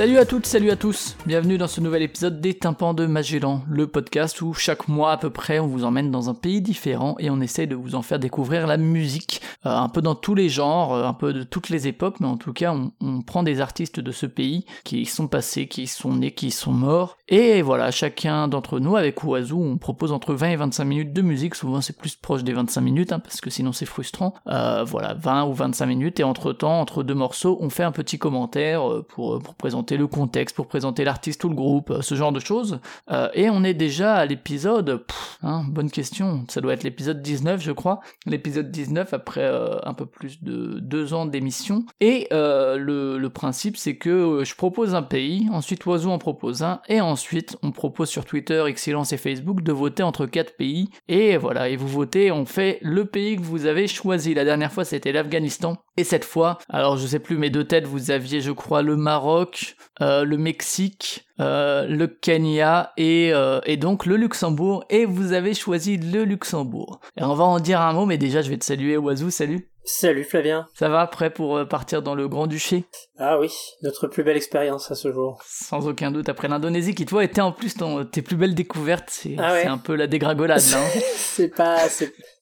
Salut à toutes, salut à tous, bienvenue dans ce nouvel épisode des Tympans de Magellan, le podcast où chaque mois à peu près on vous emmène dans un pays différent et on essaye de vous en faire découvrir la musique, un peu dans tous les genres, euh, un peu de toutes les époques, mais en tout cas on, prend des artistes de ce pays qui sont passés, qui sont nés, qui sont morts, et voilà, chacun d'entre nous avec Oiseau on propose entre 20 et 25 minutes de musique, souvent c'est plus proche des 25 minutes, hein, parce que sinon c'est frustrant, euh, voilà, 20 ou 25 minutes, et entre temps, entre deux morceaux, on fait un petit commentaire euh, pour, présenter le contexte, pour présenter l'artiste ou le groupe, euh, ce genre de choses. Euh, et on est déjà à l'épisode, hein, bonne question, ça doit être l'épisode 19 je crois, l'épisode 19 après euh, un peu plus de deux ans d'émission. Et euh, le, principe c'est que euh, je propose un pays, ensuite Oiseau en propose un, et ensuite on propose sur Twitter, Excellence et Facebook de voter entre quatre pays. Et voilà, et vous votez, on fait le pays que vous avez choisi. La dernière fois c'était l'Afghanistan. Et cette fois, alors je sais plus, mes deux têtes, vous aviez je crois le Maroc, euh, le Mexique, euh, le Kenya et, euh, et donc le Luxembourg. Et vous avez choisi le Luxembourg. Et on va en dire un mot, mais déjà je vais te saluer, Oiseau, salut. Salut Flavien. Ça va, prêt pour euh, partir dans le Grand-Duché? Ah oui, notre plus belle expérience à ce jour. Sans aucun doute, après l'Indonésie, qui toi était en plus ton, tes plus belles découvertes, c'est Ah ouais. un peu la dégringolade hein. c'est pas,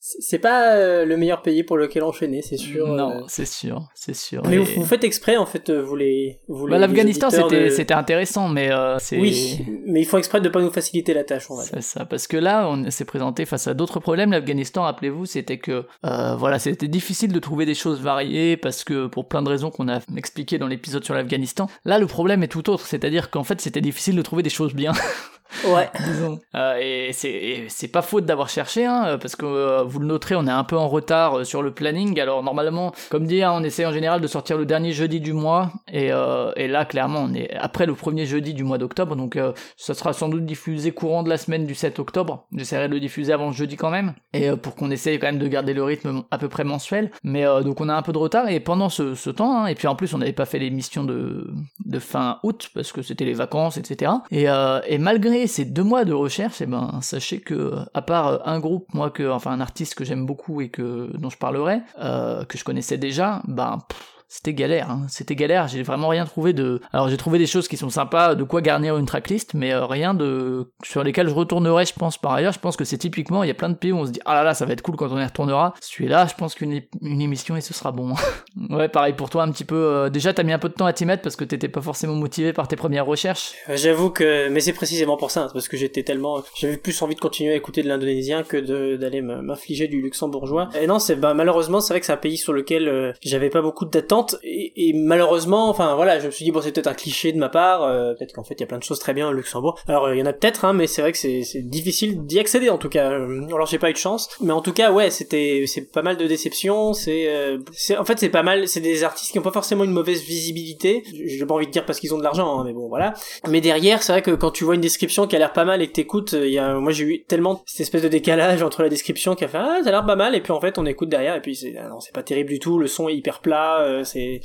c'est, pas euh, le meilleur pays pour lequel enchaîner, c'est sûr. non, euh. c'est sûr, c'est sûr. Mais Et- vous, vous faites exprès en fait, euh, vous les, vous. Bah, L'Afghanistan c'était de- intéressant, mais euh, c'est... Oui, mais il faut exprès de pas nous faciliter la tâche, on va dire. C'est ça, parce que là, on s'est présenté face à d'autres problèmes. L'Afghanistan, rappelez-vous, c'était que, euh, voilà, c'était difficile de trouver des choses variées parce que pour plein de raisons qu'on a expliquées dans l'épisode sur l'Afghanistan. Là, le problème est tout autre, c'est-à-dire qu'en fait, c'était difficile de trouver des choses bien. Ouais. disons. Euh, et c'est pas faute d'avoir cherché, hein, parce que euh, vous le noterez, on est un peu en retard euh, sur le planning. Alors normalement, comme dit, hein, on essaie en général de sortir le dernier jeudi du mois, et, euh, et là clairement on est après le premier jeudi du mois d'octobre, donc euh, ça sera sans doute diffusé courant de la semaine du 7 octobre. J'essaierai de le diffuser avant le jeudi quand même, et euh, pour qu'on essaye quand même de garder le rythme à peu près mensuel. Mais euh, donc on a un peu de retard, et pendant ce, ce temps, hein, et puis en plus on n'avait pas fait l'émission de, de fin août parce que c'était les vacances, etc. Et, euh, et malgré ces deux mois de recherche, et ben sachez que à part euh, un groupe, moi que enfin un artiste que j'aime beaucoup et que dont je parlerai, euh, que je connaissais déjà, ben c'était galère, hein. c'était galère, j'ai vraiment rien trouvé de... Alors j'ai trouvé des choses qui sont sympas, de quoi garnir une tracklist, mais euh, rien de... sur lesquels je retournerai, je pense, par ailleurs, je pense que c'est typiquement, il y a plein de pays où on se dit, ah là là, ça va être cool quand on y retournera, celui-là, je pense qu'une une émission et ce sera bon. ouais, pareil pour toi, un petit peu... euh, déjà, t'as mis un peu de temps à t'y mettre parce que t'étais pas forcément motivé par tes premières recherches. Euh, J'avoue que, mais c'est précisément pour ça, hein, parce que j'étais tellement, j'avais plus envie de continuer à écouter de l'indonésien que d'aller m'infliger du luxembourgeois. Et non, c'est bah, malheureusement, c'est vrai que c'est un pays sur lequel euh, j'avais pas beaucoup d'attentes et, malheureusement, enfin voilà, je me suis dit bon, c'est peut-être un cliché de ma part, euh, peut-être qu'en fait il y a plein de choses très bien au Luxembourg. Alors euh, il y en a peut-être, hein, mais c'est vrai que c'est difficile d'y accéder en tout cas. Euh, Alors j'ai pas eu de chance, mais en tout cas ouais, c'était c'est pas mal de déceptions. C'est euh, en fait c'est pas mal, c'est des artistes qui ont pas forcément une mauvaise visibilité. J'ai pas envie de dire parce qu'ils ont de l'argent, hein, mais bon voilà. Mais derrière, c'est vrai que quand tu vois une description qui a l'air pas mal et que t'écoutes, il y a, moi j'ai eu tellement cette espèce de décalage entre la description qui a fait ah ça a l'air pas mal et puis en fait on écoute derrière et puis c'est ah non c'est pas terrible du tout, le son est hyper plat, c'est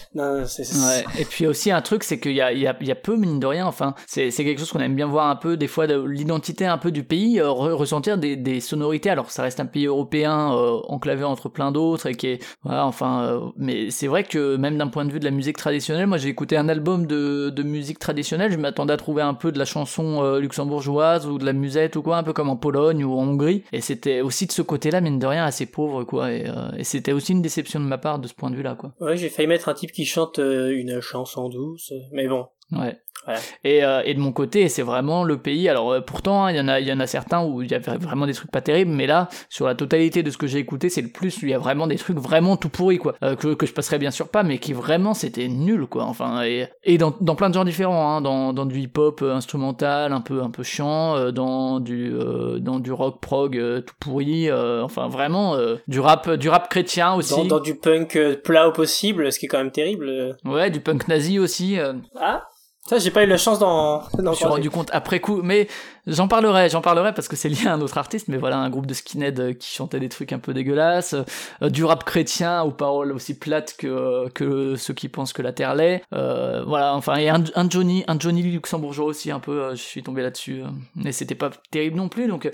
Ouais. Et puis aussi un truc, c'est qu'il y a, il y, a, il y a peu, mine de rien, enfin, c'est quelque chose qu'on aime bien voir un peu, des fois, de l'identité un peu du pays, euh, re- ressentir des, des sonorités, alors ça reste un pays européen, euh, enclavé entre plein d'autres, et qui est, voilà, enfin, euh, mais c'est vrai que même d'un point de vue de la musique traditionnelle, moi j'ai écouté un album de, de musique traditionnelle, je m'attendais à trouver un peu de la chanson luxembourgeoise, ou de la musette, ou quoi, un peu comme en Pologne ou en Hongrie, et c'était aussi de ce côté-là, mine de rien, assez pauvre, quoi, et, et c'était aussi une déception de ma part de ce point de vue-là, quoi. Ouais, j'ai failli mettre un type qui chante euh, une chanson douce, mais bon. Ouais. Voilà. Et, euh, et de mon côté, c'est vraiment le pays. Alors euh, pourtant, hein, il y en a, il y en a certains où il y a vraiment des trucs pas terribles, mais là, sur la totalité de ce que j'ai écouté, c'est le plus. où Il y a vraiment des trucs vraiment tout pourris, quoi, euh, que, que je passerai bien sûr pas, mais qui vraiment c'était nul, quoi. Enfin, et, et dans, dans plein de genres différents, hein, dans, dans du hip-hop euh, instrumental, un peu un peu chiant, euh, dans du euh, dans du rock prog tout pourri, euh, enfin vraiment euh, du rap du rap chrétien aussi. Dans, dans du punk plat au possible, ce qui est quand même terrible. Ouais, du punk nazi aussi. Ah Ça, j'ai pas eu la chance d'en. Je me suis rendu compte après coup, mais j'en parlerai, j'en parlerai parce que c'est lié à un autre artiste, mais voilà, un groupe de skinhead euh, qui chantait des trucs un peu dégueulasses, euh, du rap chrétien aux paroles aussi plates que, que ceux qui pensent que la terre l'est. Euh, voilà, enfin, et un, Johnny, un Johnny luxembourgeois aussi, un peu, je suis tombé là-dessus, mais c'était pas terrible non plus, donc,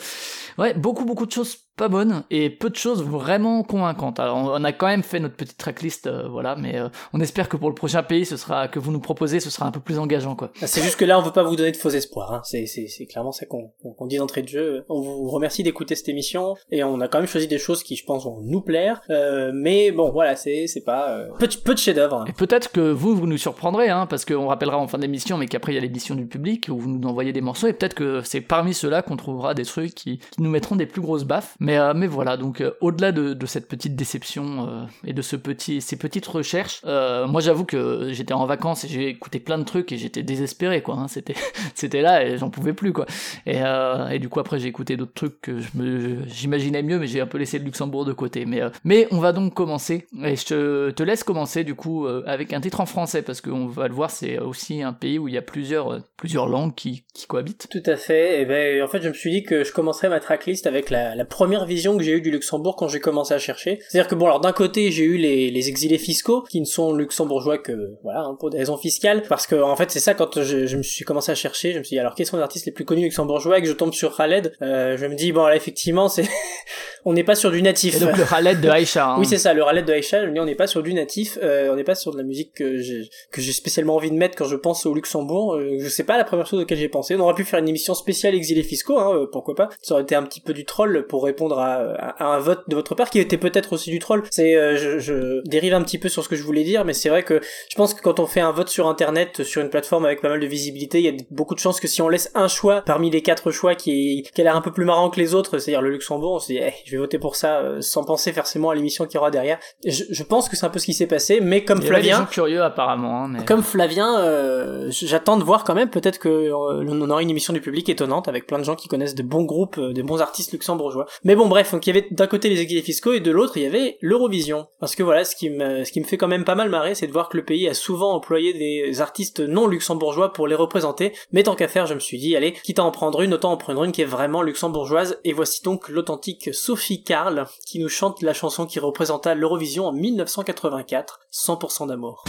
ouais, beaucoup, beaucoup de choses pas bonnes et peu de choses vraiment convaincantes. Alors on a quand même fait notre petite tracklist, euh, voilà, mais euh, on espère que pour le prochain pays, ce sera que vous nous proposez, ce sera un peu plus engageant, quoi. Ah, c'est juste que là, on veut pas vous donner de faux espoirs. Hein. C'est clairement qu'on dit d'entrée de jeu. On vous remercie d'écouter cette émission et on a quand même choisi des choses qui, je pense, vont nous plaire. Euh, mais bon, voilà, c'est pas euh, peu, de chefs-d'œuvre. Et peut-être que vous vous nous surprendrez, hein, parce qu'on rappellera en fin d'émission, mais qu'après il y a l'édition du public où vous nous envoyez des morceaux et peut-être que c'est parmi ceux-là qu'on trouvera des trucs qui, nous mettront des plus grosses baffes. Mais mais voilà, donc euh, au-delà de, cette petite déception euh, et de ce petit, ces petites recherches, euh, moi j'avoue que j'étais en vacances et j'ai écouté plein de trucs et j'étais désespéré quoi. Hein. C'était là et j'en pouvais plus quoi. Et, et du coup après j'ai écouté d'autres trucs que j'imaginais mieux, mais j'ai un peu laissé le Luxembourg de côté. Mais mais on va donc commencer et je te, te laisse commencer du coup avec un titre en français parce qu'on va le voir, c'est aussi un pays où il y a plusieurs plusieurs langues qui, cohabitent. Tout à fait. Et ben en fait je me suis dit que je commencerais ma tracklist avec la, première vision que j'ai eue du Luxembourg quand j'ai commencé à chercher. C'est-à-dire que bon, alors d'un côté, j'ai eu les, exilés fiscaux qui ne sont luxembourgeois que voilà hein, pour des raisons fiscales, parce que en fait c'est ça quand je, je, me suis commencé à chercher, je me suis dit alors quels sont les artistes les plus connus luxembourgeois et que je tombe sur Khaled, euh, je me dis bon là effectivement c'est on n'est pas sur du natif. Et donc le Khaled de Aïcha. Hein. Oui c'est ça, le Khaled de Aïcha, je dis on n'est pas sur du natif, euh, on n'est pas sur de la musique que j'ai que j'ai spécialement envie de mettre quand je pense au Luxembourg. Euh, je sais pas la première chose auquel j'ai pensé. On aurait pu faire une émission spéciale exilés fiscaux, hein, euh, pourquoi pas. Ça aurait été un petit peu du troll pour répondre à, à, à un vote de votre part qui était peut-être aussi du troll. C'est, euh, je, je, dérive un petit peu sur ce que je voulais dire, mais c'est vrai que je pense que quand on fait un vote sur internet, sur une plateforme avec pas mal de visibilité, il y a beaucoup de chances que si on laisse un choix parmi les quatre choix qui, qui a l'air un peu plus marrant que les autres, c'est-à-dire le Luxembourg, on se dit, eh, je vais voter pour ça, euh, sans penser forcément à l'émission qu'il y aura derrière. Je, je pense que c'est un peu ce qui s'est passé, mais comme il y Flavien, des gens curieux apparemment, hein, mais... comme Flavien, euh, j'attends de voir quand même, peut-être que euh, on aura une émission du public étonnante avec plein de gens qui connaissent de bons groupes, euh, des bons artistes luxembourgeois. Mais bon, bref, donc il y avait d'un côté les exilés fiscaux et de l'autre il y avait l'Eurovision. Parce que voilà, ce qui me, ce qui me fait quand même pas mal marrer, c'est de voir que le pays a souvent employé des artistes non luxembourgeois pour les représenter. Mais tant qu'à faire, je me suis dit, allez, quitte à en prendre une, autant en prendre une qui est vraiment luxembourgeoise. Et voici donc l'authentique Sophie Karl, qui nous chante la chanson qui représenta l'Eurovision en 1984, 100% d'amour.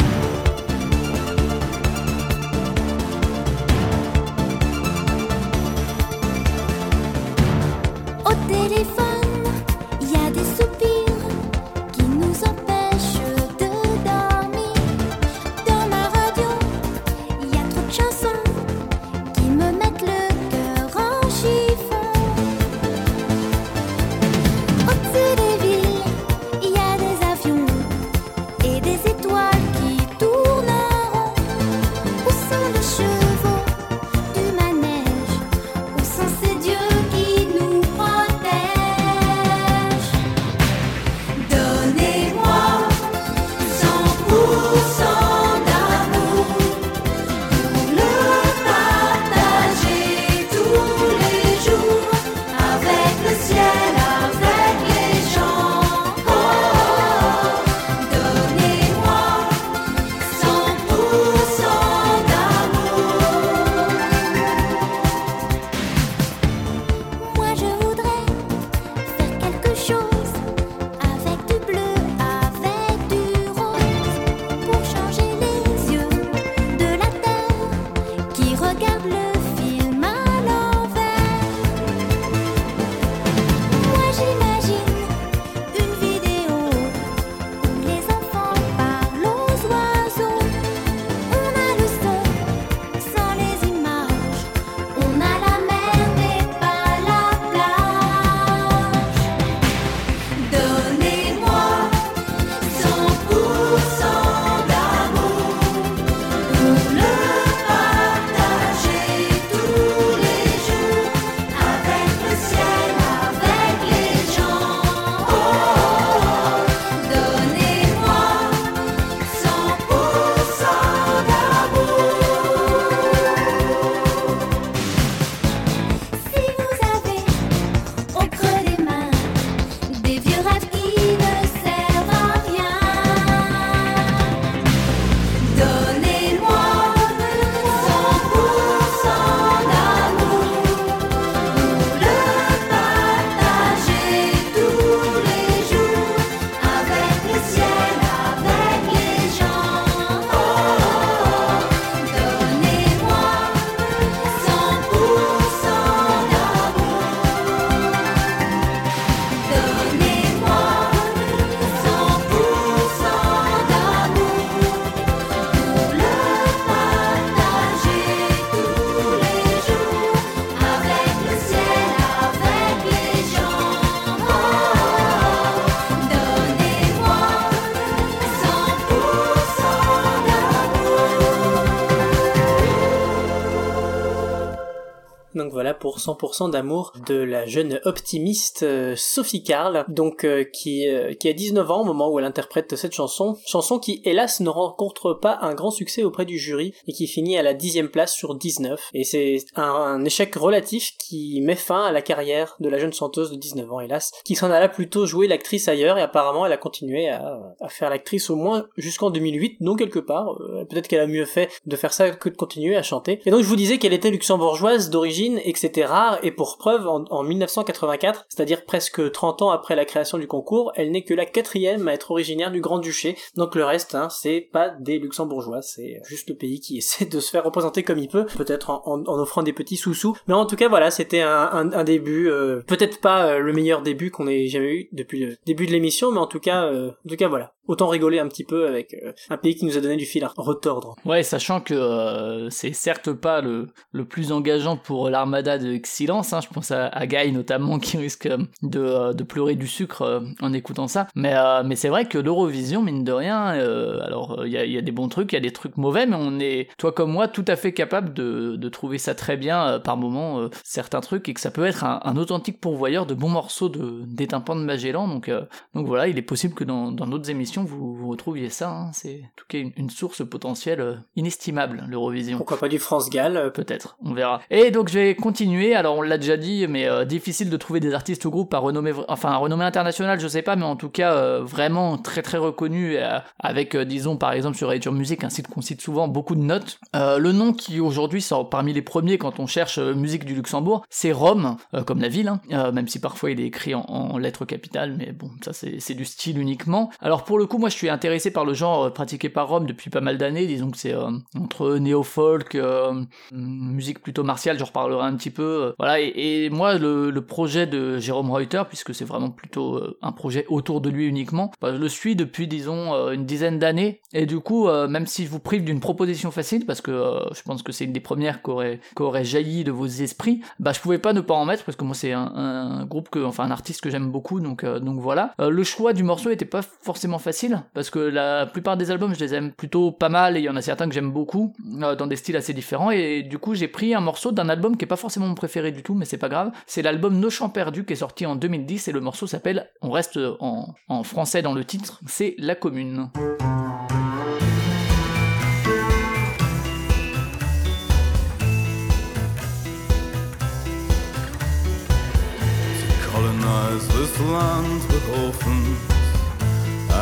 100% d'amour de la jeune optimiste euh, Sophie Carl, donc euh, qui, euh, qui a 19 ans au moment où elle interprète cette chanson. Chanson qui hélas ne rencontre pas un grand succès auprès du jury et qui finit à la dixième place sur 19. Et c'est un, échec relatif qui met fin à la carrière de la jeune chanteuse de 19 ans hélas, qui s'en alla plutôt jouer l'actrice ailleurs et apparemment elle a continué à, faire l'actrice au moins jusqu'en 2008, non quelque part. Peut-être qu'elle a mieux fait de faire ça que de continuer à chanter. Et donc je vous disais qu'elle était luxembourgeoise d'origine et que c'était rare et pour preuve en, en 1984, c'est-à-dire presque 30 ans après la création du concours, elle n'est que la quatrième à être originaire du Grand-Duché. Donc le reste, hein, c'est pas des luxembourgeois, c'est juste le pays qui essaie de se faire représenter comme il peut, peut-être en, offrant des petits sous-sous. Mais en tout cas voilà, c'était un début, euh, peut-être pas euh, le meilleur début qu'on ait jamais eu depuis le début de l'émission, mais en tout cas, euh, en tout cas voilà. Autant rigoler un petit peu avec euh, un pays qui nous a donné du fil à retordre. Ouais, sachant que euh, c'est certes pas le, le plus engageant pour l'armada de Excellence, hein, je pense à, à Guy notamment qui risque euh, de, de pleurer du sucre en écoutant ça, mais, mais c'est vrai que l'Eurovision, mine de rien, alors il y, a, des bons trucs, il y a des trucs mauvais, mais on est, toi comme moi, tout à fait capable de, de trouver ça très bien par moment, certains trucs, et que ça peut être un, authentique pourvoyeur de bons morceaux de, des tympans de Magellan, donc, donc voilà, il est possible que dans d'autres vous, vous retrouviez ça, hein, c'est en tout cas une, une source potentielle euh, inestimable, l'Eurovision. Pourquoi pas du France-Gall euh, Peut-être, on verra. Et donc je vais continuer, alors on l'a déjà dit, mais euh, difficile de trouver des artistes ou groupes à renommée, enfin à renommée internationale, je sais pas, mais en tout cas euh, vraiment très très reconnus, euh, avec disons par exemple sur Nature Music, un site qu'on cite souvent, beaucoup de notes. Le nom qui aujourd'hui sort parmi les premiers quand on cherche musique du Luxembourg, c'est Rome, comme la ville, hein, même si parfois il est écrit en, en lettres capitales, mais bon, ça c'est du style uniquement. Alors pour le coup, moi je suis intéressé par le genre euh, pratiqué par Rome depuis pas mal d'années, disons que c'est euh, entre néo-folk, euh, musique plutôt martiale, j'en reparlerai un petit peu. voilà, et, moi le, projet de Jérôme Reuter, puisque c'est vraiment plutôt un projet autour de lui uniquement, bah, je le suis depuis disons une dizaine d'années, et du coup, même si je vous prive d'une proposition facile, parce que je pense que c'est une des premières qui aurait, jailli de vos esprits, bah je pouvais pas ne pas en mettre, parce que moi c'est un, groupe que, enfin un artiste que j'aime beaucoup, donc, voilà. Le choix du morceau était pas forcément facile, parce que la plupart des albums je les aime plutôt pas mal, et il y en a certains que j'aime beaucoup, euh, dans des styles assez différents, et du coup j'ai pris un morceau d'un album qui est pas forcément mon préféré du tout, mais c'est pas grave, c'est l'album Nos Champs Perdus qui est sorti en 2010, et le morceau s'appelle, on reste en, français dans le titre, c'est La Commune.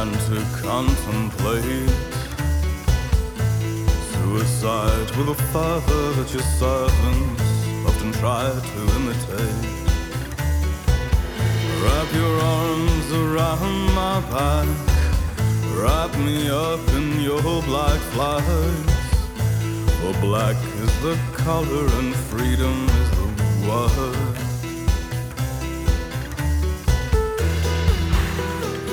And to contemplate suicide with a fervor that your servants often try to imitate. Wrap your arms around my back, wrap me up in your black flags. For black is the color and freedom is the word.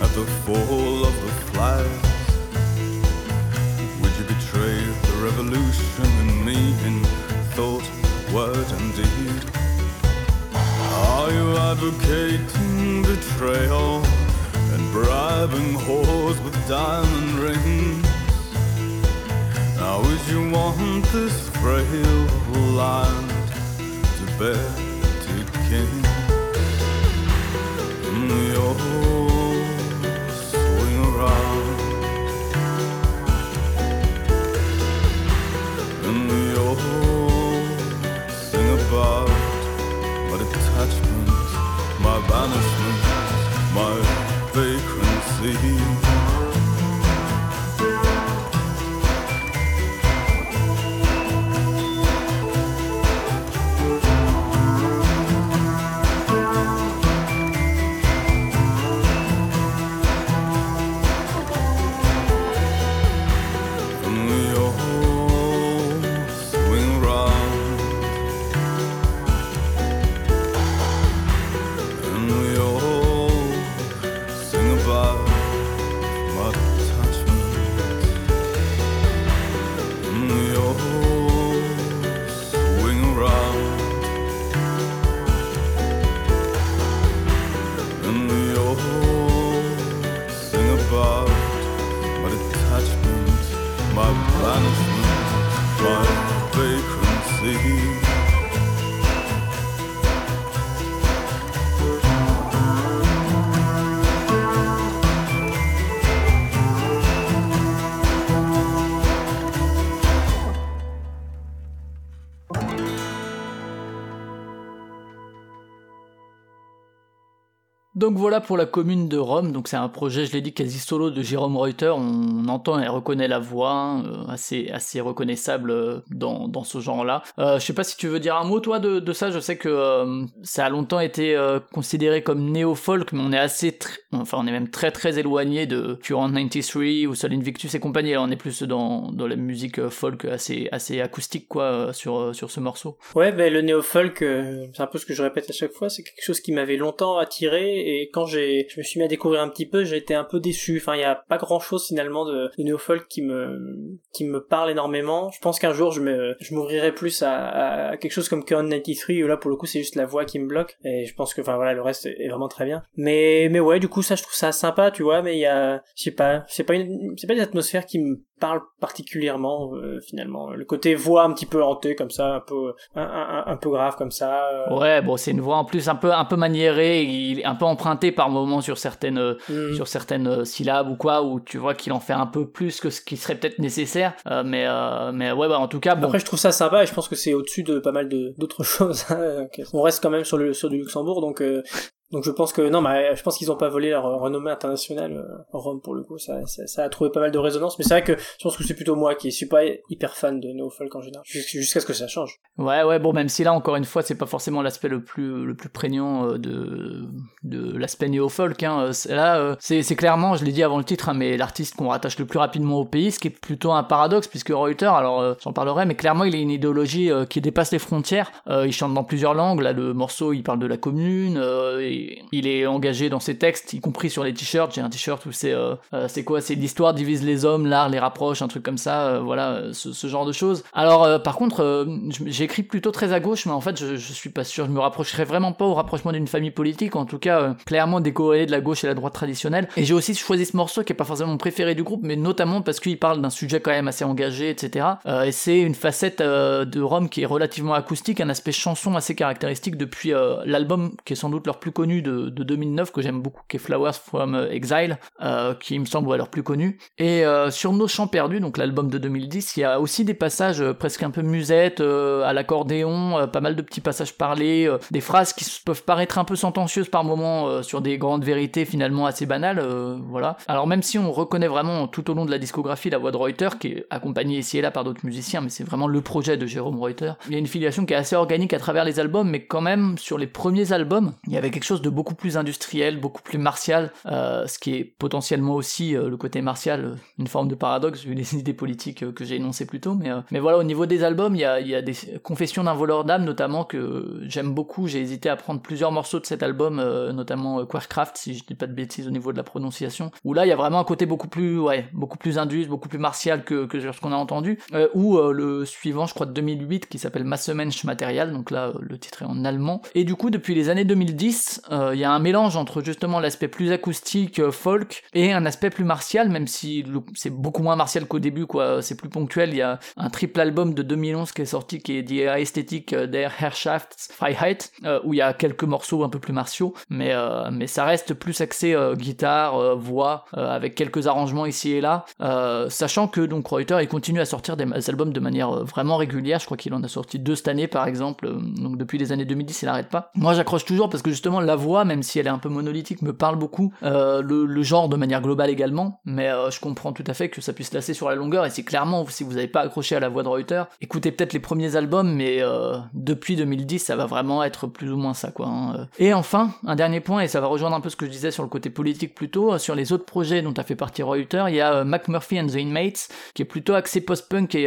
at the fall of the flags? Would you betray the revolution in me in thought, word, and deed? Are you advocating betrayal and bribing whores with diamond rings? Now would you want this frail land to bear to king? Mm, Swing around And we all sing about voilà pour la commune de Rome, donc c'est un projet, je l'ai dit, quasi solo de Jérôme Reuter, on entend et reconnaît la voix, euh, assez, assez reconnaissable euh, dans, dans ce genre-là. Euh, je sais pas si tu veux dire un mot toi de, de ça, je sais que euh, ça a longtemps été euh, considéré comme néo-folk, mais on est assez, enfin on est même très très éloigné de Current 93 ou Sol Invictus et compagnie, là on est plus dans, dans la musique euh, folk assez, assez acoustique quoi sur, sur ce morceau. Ouais, ben le néo-folk, c'est un peu ce que je répète à chaque fois, c'est quelque chose qui m'avait longtemps attiré et quand j'ai, je me suis mis à découvrir un petit peu, j'ai été un peu déçu. Enfin, il y a pas grand-chose finalement de, de qui me, qui me parle énormément. Je pense qu'un jour je me, je m'ouvrirai plus à, à quelque chose comme Current 93 où là pour le coup c'est juste la voix qui me bloque et je pense que, enfin voilà, le reste est vraiment très bien. Mais, mais ouais, du coup ça je trouve ça sympa, tu vois, mais il y a, je sais pas, c'est pas une, c'est pas une atmosphère qui me parle particulièrement euh, finalement. Le côté voix un petit peu hantée comme ça, un peu, un, un, un peu grave comme ça. euh, Ouais, bon, c'est une voix en plus un peu un peu maniérée, un peu emprunté par moments sur certaines euh, hmm. sur certaines syllabes ou quoi, où tu vois qu'il en fait un peu plus que ce qui serait peut-être nécessaire. Mais mais ouais, bah en tout cas, bon. Après, je trouve ça sympa et je pense que c'est au-dessus de pas mal de d'autres choses. hein. On reste quand même sur le sur du Luxembourg, donc donc je pense que non, mais je pense qu'ils ont pas volé leur renommée internationale. euh, Rome pour le coup, ça, a trouvé pas mal de résonance. Mais c'est vrai que je pense que c'est plutôt moi qui suis pas hyper fan de no folk en général, Jus- jusqu'à ce que ça change. Ouais, ouais, bon, même si là, encore une fois, c'est pas forcément l'aspect le plus, le plus prégnant euh, de, de l'aspect néo-folk, hein. Euh, c'est- Là, euh, c'est, clairement, je l'ai dit avant le titre, hein, mais l'artiste qu'on rattache le plus rapidement au pays, ce qui est plutôt un paradoxe, puisque Reuter, alors, euh, j'en parlerai, mais clairement, il a une idéologie euh, qui dépasse les frontières. Euh, il chante dans plusieurs langues. Là, le morceau, il parle de la commune. euh, il est engagé dans ses textes, y compris sur les t-shirts. J'ai un t-shirt où c'est, euh, euh, c'est quoi? C'est l'histoire divise les hommes, l'art les rapproche, un truc comme ça. euh, voilà, ce, genre de choses. Alors, par contre, j'écris plutôt très à gauche, mais en fait, je, je suis pas sûr. Je me rapprocherai vraiment pas au rapprochement d'une famille politique. En tout cas, clairement décorrélé de la gauche et la droite traditionnelle. Et j'ai aussi choisi ce morceau qui est pas forcément mon préféré du groupe, mais notamment parce qu'il parle d'un sujet quand même assez engagé, etc. Et c'est une facette de Rome qui est relativement acoustique, un aspect chanson assez caractéristique depuis l'album qui est sans doute leur plus connu de, de 2009 que j'aime beaucoup, qui est Flowers from euh, Exile, euh, qui me semble leur plus connu. Et euh, sur Nos Champs Perdus, donc l'album de 2010, il y a aussi des passages presque un peu musette, euh, à l'accordéon, pas mal de petits passages parlés, des phrases qui peuvent paraître un peu sentencieuses par moments sur des grandes vérités finalement assez banales, voilà. Alors même si on reconnaît vraiment tout au long de la discographie la voix de Reuter, qui est accompagnée ici et là par d'autres musiciens, mais c'est vraiment le projet de Jérôme Reuter, il y a une filiation qui est assez organique à travers les albums, mais quand même sur les premiers albums, il y avait quelque chose de beaucoup plus industriel, beaucoup plus martial, euh, ce qui est potentiellement aussi euh, le côté martial, euh, une forme de paradoxe vu les idées politiques que j'ai énoncées plus tôt, mais, mais voilà, au niveau des albums, il y a, des confessions d'un voleur d'âme notamment que j'aime beaucoup, j'ai hésité à prendre plusieurs morceaux de cet album, notamment Queercraft, si je dis pas de bêtises au niveau de la prononciation, où là il y a vraiment un côté beaucoup plus, ouais, beaucoup plus indus, beaucoup plus martial que, que ce qu'on a entendu, ou le suivant, je crois de 2008, qui s'appelle Massemensch Material, donc là le titre est en allemand, et du coup depuis les années 2010, euh, il y a un mélange entre justement l'aspect plus acoustique, euh, folk, et un aspect plus martial, même si c'est beaucoup moins martial qu'au début, quoi, c'est plus ponctuel, il y a un triple album de 2011 qui est sorti, qui est Die Ästhetik der Herrschaftsfreiheit, euh, où il y a quelques morceaux un peu plus martiaux, mais, euh, mais ça reste plus axé euh, guitare, euh, voix, euh, avec quelques arrangements ici et là, euh, sachant que donc Reuter il continue à sortir des albums de manière euh, vraiment régulière, je crois qu'il en a sorti deux cette année par exemple, euh, donc depuis les années 2010 il n'arrête pas. Moi j'accroche toujours parce que justement la voix, même si elle est un peu monolithique, me parle beaucoup, euh, le, genre de manière globale également, mais euh, je comprends tout à fait que ça puisse lasser sur la longueur, et c'est clairement, si vous n'avez pas accroché à la voix de Reuter, écoutez peut-être les premiers albums, mais euh, depuis 2010 ça va vraiment être plus ou moins ça quoi. hein. Et enfin, un dernier point, et ça va rejoindre un peu ce que je disais sur le côté politique plutôt, sur les autres projets dont a fait partie Reuter, il y a McMurphy and the Inmates, qui est plutôt axé post-punk et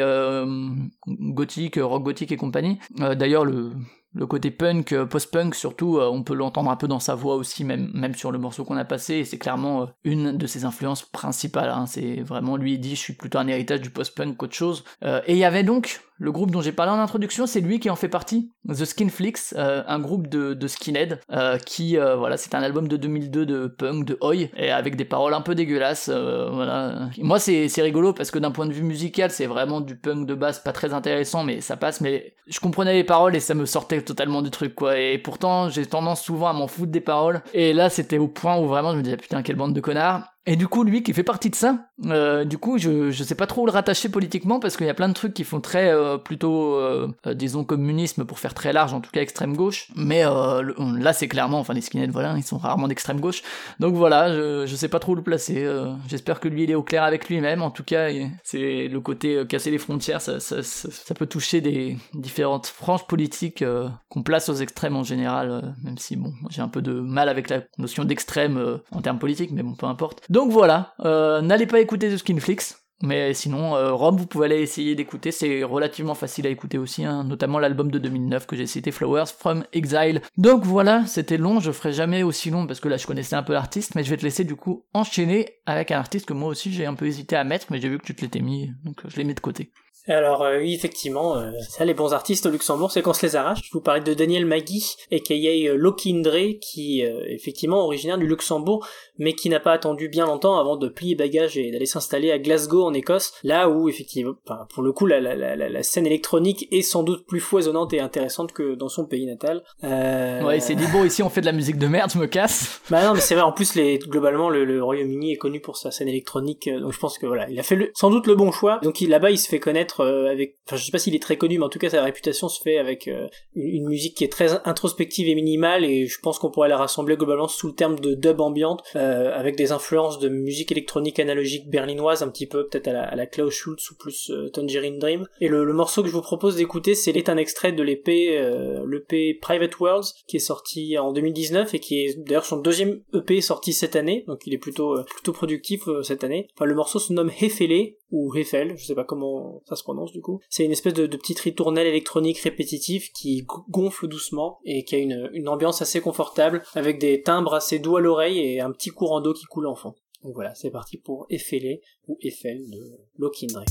gothique, rock gothique et compagnie. D'ailleurs, le, le côté punk, euh, post-punk surtout, euh, on peut l'entendre un peu dans sa voix aussi, même, même sur le morceau qu'on a passé, c'est clairement euh, une de ses influences principales. hein. C'est vraiment, lui dit, je suis plutôt un héritage du post-punk qu'autre chose. Et il y avait donc le groupe dont j'ai parlé en introduction, c'est lui qui en fait partie, The Skinflix, euh, un groupe de, de skinhead, euh, qui, euh, voilà, c'est un album de 2002 de punk, de oi, et avec des paroles un peu dégueulasses, euh, voilà. Moi c'est c'est rigolo parce que d'un point de vue musical, c'est vraiment du punk de base, pas très intéressant, mais ça passe, mais je comprenais les paroles et ça me sortait totalement du truc, quoi, et pourtant j'ai tendance souvent à m'en foutre des paroles, et là c'était au point où vraiment je me disais putain quelle bande de connards, Et du coup, lui qui fait partie de ça, euh, du coup, je, je sais pas trop où le rattacher politiquement parce qu'il y a plein de trucs qui font très euh, plutôt, euh, euh, disons, communisme pour faire très large, en tout cas extrême gauche. Mais là, c'est clairement, enfin, les skinheads, voilà, ils sont rarement d'extrême gauche. Donc voilà, je, je sais pas trop où le placer. J'espère que lui, il est au clair avec lui-même. En tout cas, c'est le côté casser les frontières, ça, peut toucher des différentes franges politiques qu'on place aux extrêmes en général, même si, bon, j'ai un peu de mal avec la notion d'extrême en termes politiques, mais bon, peu importe. Voilà, euh, n'allez pas écouter The Skinflix. Mais sinon, euh, Rome, vous pouvez aller essayer d'écouter, c'est relativement facile à écouter aussi, hein, notamment l'album de 2009 que j'ai cité, Flowers from Exile. Donc voilà, c'était long, je ferai jamais aussi long parce que là je connaissais un peu l'artiste, mais je vais te laisser du coup enchaîner avec un artiste que moi aussi j'ai un peu hésité à mettre, mais j'ai vu que tu te l'étais mis, donc je l'ai mis de côté. Alors euh, oui, effectivement, euh, ça, les bons artistes au Luxembourg, c'est qu'on se les arrache. Je vous parlais de Daniel Magui, aka euh, Lokindre, qui euh, effectivement originaire du Luxembourg, mais qui n'a pas attendu bien longtemps avant de plier bagages et d'aller s'installer à Glasgow en Écosse, là où effectivement, enfin, pour le coup, la, la, la, la- la scène électronique est sans doute plus foisonnante et intéressante que dans son pays natal. Euh... Ouais, il s'est dit bon, ici on fait de la musique de merde, je me casse. Bah non, mais c'est vrai. En plus, les, globalement, le, le Royaume-Uni est connu pour sa scène électronique, euh, donc je pense que voilà, il a fait le- sans doute le bon choix. Donc là-bas, il se fait connaître euh, avec, enfin, je sais pas s'il est très connu, mais en tout cas, sa réputation se fait avec euh, une, une musique qui est très introspective et minimale, et je pense qu'on pourrait la rassembler globalement sous le terme de dub ambiante, euh, avec des influences de musique électronique analogique berlinoise, un petit peu peut-être à la, Klaus Schultz ou plus euh, Tangerine Dream. Et le, morceau que je vous propose d'écouter, c'est est un extrait de l'épée, euh, l'EP Private Worlds, qui est sorti en 2019 et qui est d'ailleurs son deuxième EP sorti cette année, donc il est plutôt euh, productif cette année. Enfin, le morceau se nomme Hefele ou Hefel, je sais pas comment ça se prononce du coup. C'est une espèce de, petite ritournelle électronique répétitive qui go- gonfle doucement et qui a une, une ambiance assez confortable avec des timbres assez doux à l'oreille et un petit courant d'eau qui coule en fond. Donc voilà, c'est parti pour Efele ou Eiffel de Lokindre.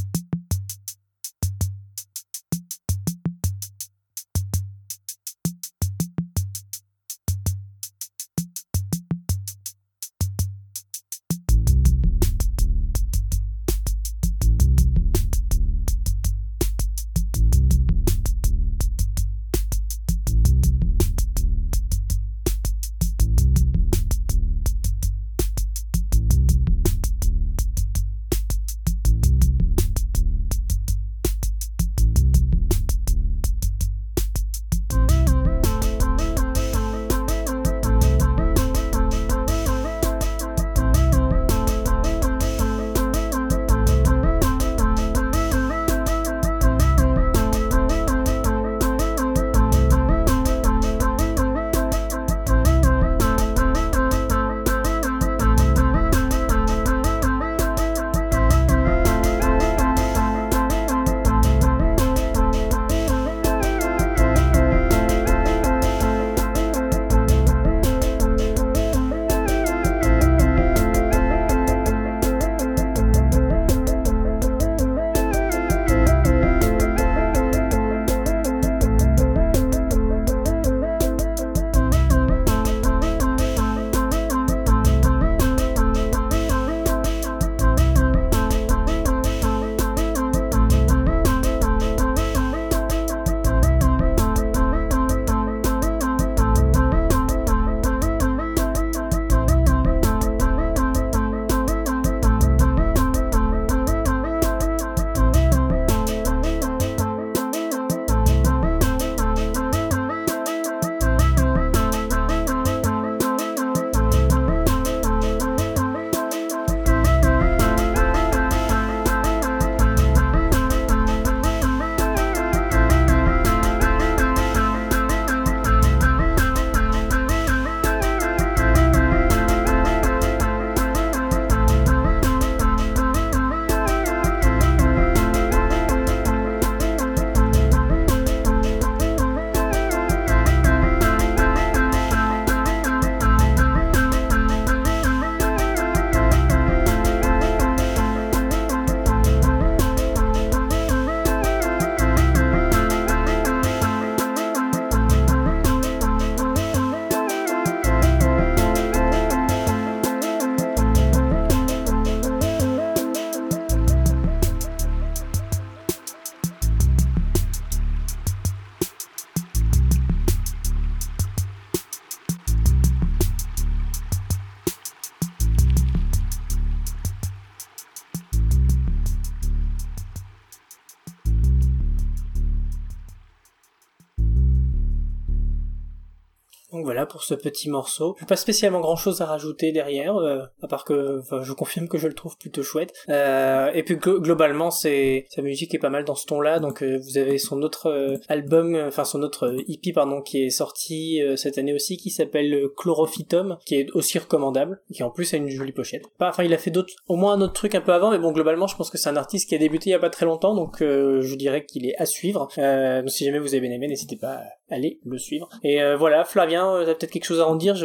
Ce petit morceau. Pas spécialement grand chose à rajouter derrière, euh, à part que je confirme que je le trouve plutôt chouette. Euh, et puis glo- globalement, c'est sa musique est pas mal dans ce ton-là. Donc euh, vous avez son autre euh, album, euh, enfin son autre euh, EP pardon, qui est sorti cette année aussi, qui s'appelle Chlorophytum, qui est aussi recommandable, qui en plus a une jolie pochette. Enfin il a fait d'autres, au moins un autre truc un peu avant, mais bon globalement je pense que c'est un artiste qui a débuté il y a pas très longtemps, donc je dirais qu'il est à suivre. Donc si jamais vous avez bien aimé, n'hésitez pas à aller le suivre. Et euh, voilà, Flavien, euh, t'as peut-être quelque chose à en dire,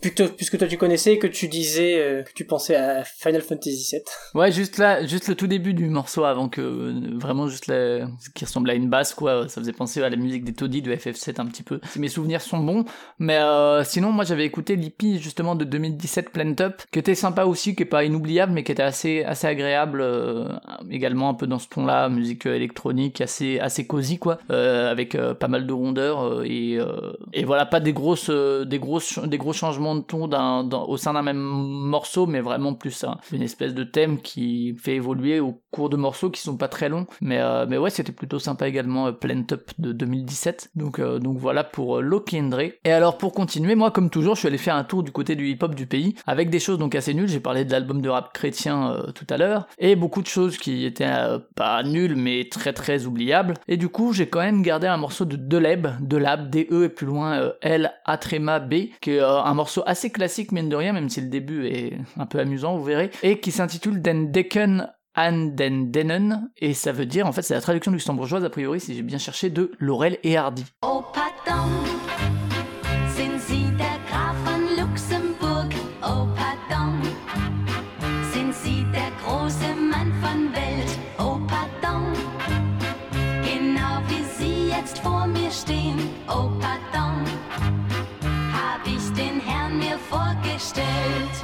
puisque, toi, tu connaissais, que tu disais euh, que tu pensais à Final Fantasy VII. Ouais, juste là, juste le tout début du morceau avant que euh, vraiment juste ce qui ressemble à une basse quoi, ça faisait penser à la musique des taudis de FF7 un petit peu. Mes souvenirs sont bons, mais sinon moi j'avais écouté l'EP justement de 2017 Plant Up, qui était sympa aussi, qui est pas inoubliable, mais qui était assez assez agréable également un peu dans ce ton-là, musique électronique assez assez cosy quoi, avec pas mal de rondeur euh, et euh, et voilà pas des grosses euh, des grosses des gros changements de ton d'un, au sein d'un même morceau, mais vraiment plus un- une espèce de thème qui fait évoluer au cours de morceaux qui sont pas très longs. Mais mais ouais, c'était plutôt sympa également Plant Up de 2017. Donc donc voilà pour euh, Loki and Dre. Et alors pour continuer, moi comme toujours, je suis allé faire un tour du côté du hip-hop du pays avec des choses donc assez nulles. J'ai parlé de l'album de rap chrétien tout à l'heure et beaucoup de choses qui étaient pas nulles mais très très oubliables. Et du coup, j'ai quand même gardé un morceau de Deleb, de Lab, D-E et plus loin euh, L A tréma B, qui est euh, un morceau assez classique mine de rien, même si le début est un peu amusant, vous verrez, et qui s'intitule Den Decken an den Dennen, et ça veut dire, en fait, c'est la traduction luxembourgeoise, a priori, si j'ai bien cherché, de Laurel et Hardy. vor mir stehen, Opa Don, hab ich den Herrn mir vorgestellt.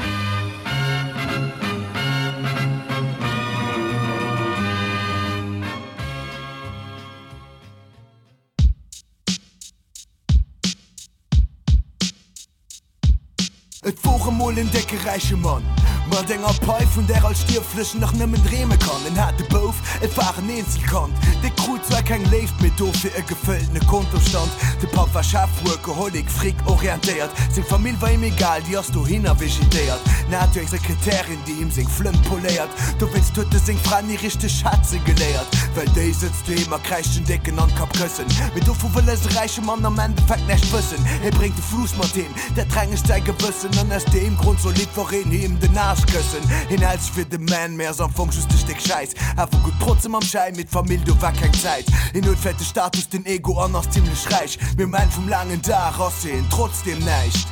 Het volgen mooi een man Mann. mat enger Pai vun der als Stierflschen nach nëmmen Dreme kann. Den hat de bouf et waren Einzel kant. De Krut war keng left mit do fir e gefülltne Kontostand. De Pap war Schafwur geholig frick orientiert. Se Familie war ihm egal, die hast du hinner vegetiert. Na eng Sekretärin, die ihm seg Flüm poliert. Du willst du seg Fra die richchte Schatze geleiert. Well déi sitzt du immer krechten Decken an kap kössen. Mit du vu will es reiche Mann am Endeffekt nicht wissen. Er bringt de Fluss mat dem, der dränge steig gewissen an es dem Grund so lieb worin ihm den Nas küssen. Hin als für de Man mehr am Funkschüste Steck scheiß. Aber gut trotzdem am Schein mit Familie du war kein Zeit. In notfette Status den Ego anders ziemlich reich. Mir mein vom langen Da aussehen trotzdem nicht.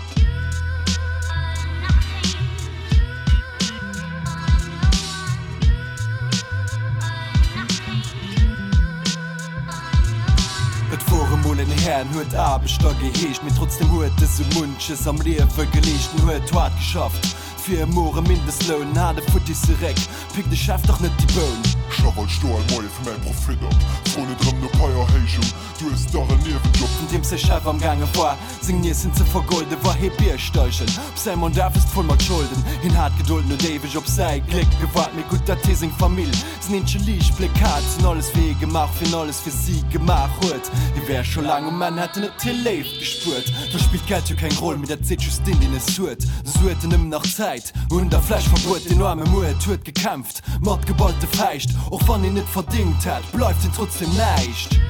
Molen Herrn huet Abbestock geheescht mit trotzdem huet se Munches am Lewe gelechten huet wat geschafft. fir Moore mindestlöun na de futtisrek Pik de Chef doch net die Böun. przewolściła moje w mej profilom Wspólny drom na paja hejziu Du ist doch ein Job In dem sich einfach am gange war Sing nie sinn ze vergolde war he Biersteuchen Sam und darf ist voll mal Schulden. In hart geduld nur David Job sei Glück. Gewart mir gut dat Tesing Famill Sninche Liich sind alles weh gemacht fin alles für sie gemacht. huet Di wär schon lange man hat net Tillave gespürt. Du spielt Geld kein Roll, mit der Zit Justin den es suet Sueten nimm noch Zeit. Und der Fleisch verbot den arme Mu huet gekämpft. Mord geballte feicht och wann ihn net verdingt hat bleibt ihn trotzdem neicht.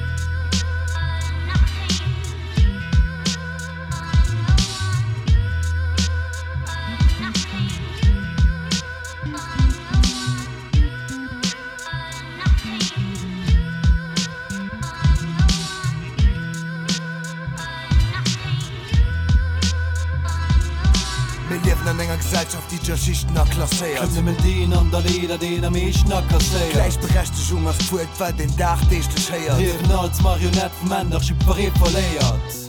An enger Gesellschaft die Geschichten erklasseiert den an der Leder den am méch nacker se Gleichberechtigung als Fu war den Dach dechte scheiert als Marionett Männer Schiparé verléiert.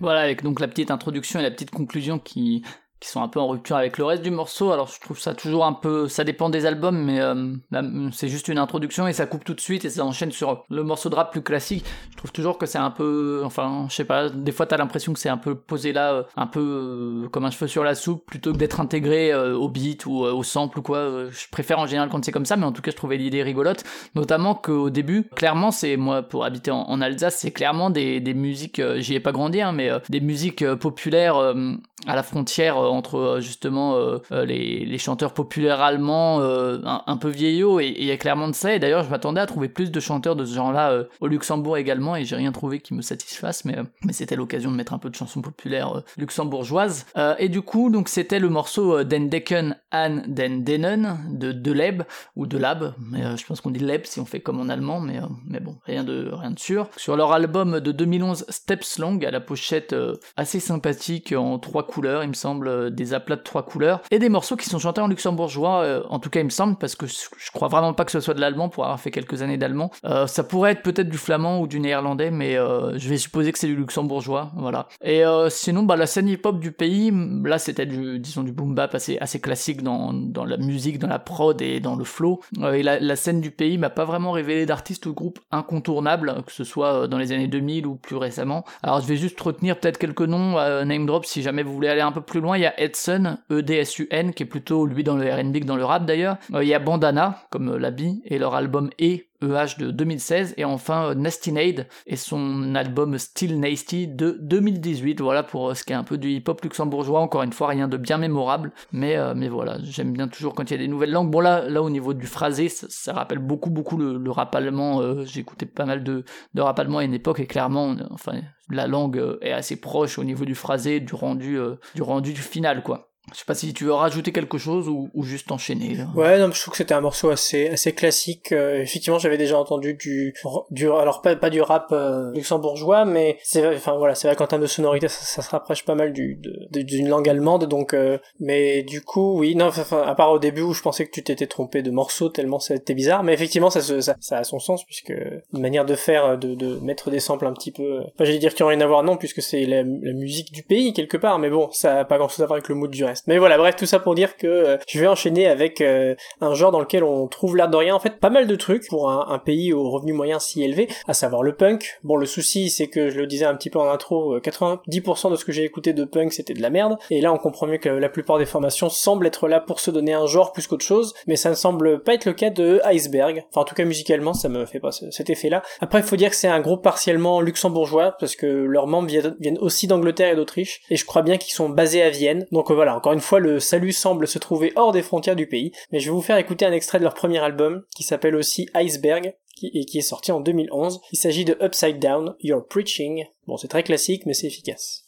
Voilà, avec donc la petite introduction et la petite conclusion qui, qui sont un peu en rupture avec le reste du morceau. Alors je trouve ça toujours un peu, ça dépend des albums, mais euh, c'est juste une introduction et ça coupe tout de suite et ça enchaîne sur le morceau de rap plus classique. Je trouve toujours que c'est un peu, enfin, je sais pas, des fois t'as l'impression que c'est un peu posé là, euh, un peu euh, comme un cheveu sur la soupe, plutôt que d'être intégré au beat ou au sample ou quoi. Je préfère en général quand c'est comme ça, mais en tout cas je trouvais l'idée rigolote, notamment qu'au début, clairement c'est moi pour habiter en, en Alsace, c'est clairement des, des musiques, j'y ai pas grandi, hein, mais des musiques populaires à la frontière entre euh, justement euh, euh, les, les chanteurs populaires allemands un, peu vieillots. Et il y a clairement de ça. Et d'ailleurs je m'attendais à trouver plus de chanteurs de ce genre-là au Luxembourg également. Et j'ai rien trouvé qui me satisfasse mais, mais c'était l'occasion de mettre un peu de chansons populaires luxembourgeoises. Et du coup donc c'était le morceau Den Decken an den Denen de Deleb ou de Lab. Mais je pense qu'on dit Leb si on fait comme en allemand mais, mais bon rien de, rien de sûr. Sur leur album de 2011 Steps Long à la pochette assez sympathique en trois couleurs, il me semble, euh, des aplats de trois couleurs, et des morceaux qui sont chantés en luxembourgeois, euh, en tout cas il me semble, parce que je crois vraiment pas que ce soit de l'allemand pour avoir fait quelques années d'allemand. Euh, ça pourrait être peut-être du flamand ou du néerlandais, mais je vais supposer que c'est du luxembourgeois, voilà. Et sinon, bah, la scène hip-hop du pays, là c'était du, disons, du boom bap assez, classique dans, dans la musique, dans la prod et dans le flow. Et la, scène du pays m'a pas vraiment révélé d'artistes ou groupes incontournables, que ce soit dans les années 2000 ou plus récemment. Alors je vais juste retenir peut-être quelques noms, euh, name drop si jamais vous voulez aller un peu plus loin. Edson, E-D-S-U-N, qui est plutôt lui dans le R&B que dans le rap d'ailleurs. Euh, il y a Bandana, comme euh, l'habit, et leur album E, EH de 2016 et enfin euh, Nasty Nade et son album Still Nasty de 2018 voilà pour euh, ce qui est un peu du hip-hop luxembourgeois. Encore une fois rien de bien mémorable mais euh, mais voilà j'aime bien toujours quand il y a des nouvelles langues. Bon là là au niveau du phrasé ça, ça rappelle beaucoup beaucoup le, le rap allemand euh, écouté pas mal de, de rap à une époque et clairement enfin la langue euh, est assez proche au niveau du phrasé du rendu euh, du rendu du final quoi je sais pas si tu veux rajouter quelque chose ou, ou juste enchaîner là. Ouais, non, je trouve que c'était un morceau assez assez classique. Euh, effectivement, j'avais déjà entendu du du alors pas pas du rap euh, luxembourgeois, mais c'est enfin voilà, c'est vrai qu'en termes de sonorité, ça, ça se rapproche pas mal du d'une langue allemande. Donc, euh, mais du coup, oui, non, à part au début où je pensais que tu t'étais trompé de morceau tellement c'était bizarre, mais effectivement, ça, se- ça ça a son sens puisque une manière de faire euh, de de mettre des samples un petit peu. euh, Enfin, j'allais dire qui ont rien à voir, non, puisque c'est la, la musique du pays quelque part, mais bon, ça a pas grand chose à voir avec le mood du reste. Mais voilà, bref, tout ça pour dire que euh, je vais enchaîner avec euh, un genre dans lequel on trouve l'air de rien en fait pas mal de trucs pour un, pays au revenu moyen si élevé, à savoir le punk. Bon, le souci c'est que je le disais un petit peu en intro, euh, 90% de ce que j'ai écouté de punk c'était de la merde, et là on comprend mieux que la plupart des formations semblent être là pour se donner un genre plus qu'autre chose, mais ça ne semble pas être le cas de Iceberg. Enfin en tout cas musicalement ça me fait pas ce- cet effet-là. Après il faut dire que c'est un groupe partiellement luxembourgeois parce que leurs membres viennent aussi d'Angleterre et d'Autriche, et je crois bien qu'ils sont basés à Vienne. Donc euh, voilà, encore une fois le salut semble se trouver hors des frontières du pays, mais je vais vous faire écouter un extrait de leur premier album qui s'appelle aussi Iceberg et qui est sorti en 2011. Il s'agit de Upside Down, You're Preaching. Bon, c'est très classique, mais c'est efficace.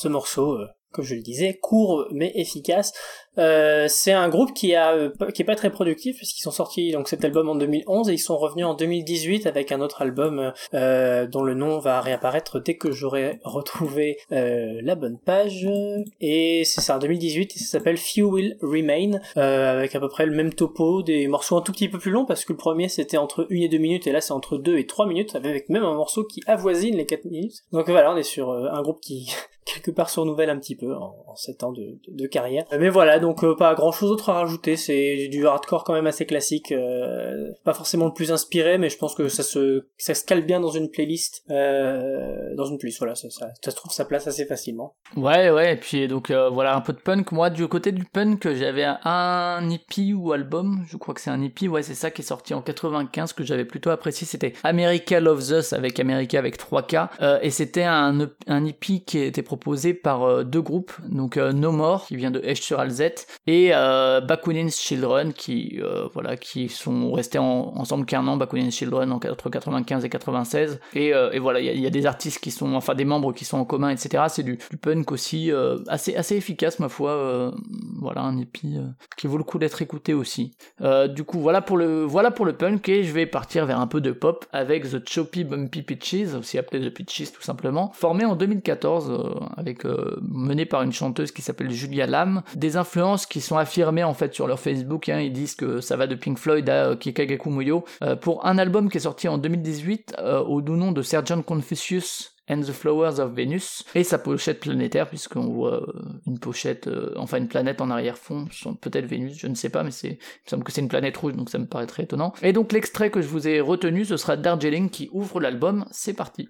Ce morceau, euh, comme je le disais, court mais efficace. Euh, c'est un groupe qui a euh, qui est pas très productif puisqu'ils sont sortis donc cet album en 2011 et ils sont revenus en 2018 avec un autre album euh, dont le nom va réapparaître dès que j'aurai retrouvé euh, la bonne page et c'est ça en 2018 et ça s'appelle Few Will Remain euh, avec à peu près le même topo des morceaux un tout petit peu plus longs parce que le premier c'était entre 1 et 2 minutes et là c'est entre 2 et 3 minutes avec même un morceau qui avoisine les 4 minutes donc voilà on est sur un groupe qui quelque part se renouvelle un petit peu en, en 7 ans de, carrière. Mais voilà, donc euh, pas grand chose d'autre à rajouter, c'est du hardcore quand même assez classique, euh, pas forcément le plus inspiré, mais je pense que ça se, ça se cale bien dans une playlist, euh, dans une playlist, voilà, ça, ça, trouve sa place assez facilement. Ouais, ouais, et puis donc euh, voilà un peu de punk. Moi, du côté du punk, j'avais un, EP ou album, je crois que c'est un EP, ouais, c'est ça qui est sorti en 95 que j'avais plutôt apprécié. C'était America Loves Us avec America avec 3K, euh, et c'était un, E- un EP qui était proposé par euh, deux groupes, donc euh, No More qui vient de Esch sur Alzette et euh, Bakunin's Children qui voilà qui sont restés en- ensemble qu'un an, Bakunin's Children en- entre 95 et 96, et, et voilà il y, a- des artistes qui sont enfin des membres qui sont en commun etc. C'est du, punk aussi assez assez efficace ma foi, voilà un épi qui vaut le coup d'être écouté aussi. Du coup voilà pour le voilà pour le punk et je vais partir vers un peu de pop avec The Choppy Bumpy Pitches, aussi appelé The Pitches tout simplement, formé en 2014 euh, avec euh, mené par une chanteuse qui s'appelle Julia Lam. Des influences qui sont affirmées en fait sur leur Facebook, hein, ils disent que ça va de Pink Floyd à euh, Kikagaku Muyo. Euh, pour un album qui est sorti en 2018 euh, au doux nom de Sergeant Confucius and the Flowers of Venus. Et sa pochette planétaire puisqu'on voit une pochette enfin une planète en arrière-fond peut-être Vénus je ne sais pas mais c'est il me semble que c'est une planète rouge donc ça me paraît très étonnant. Et donc l'extrait que je vous ai retenu ce sera Darjeeling qui ouvre l'album. C'est parti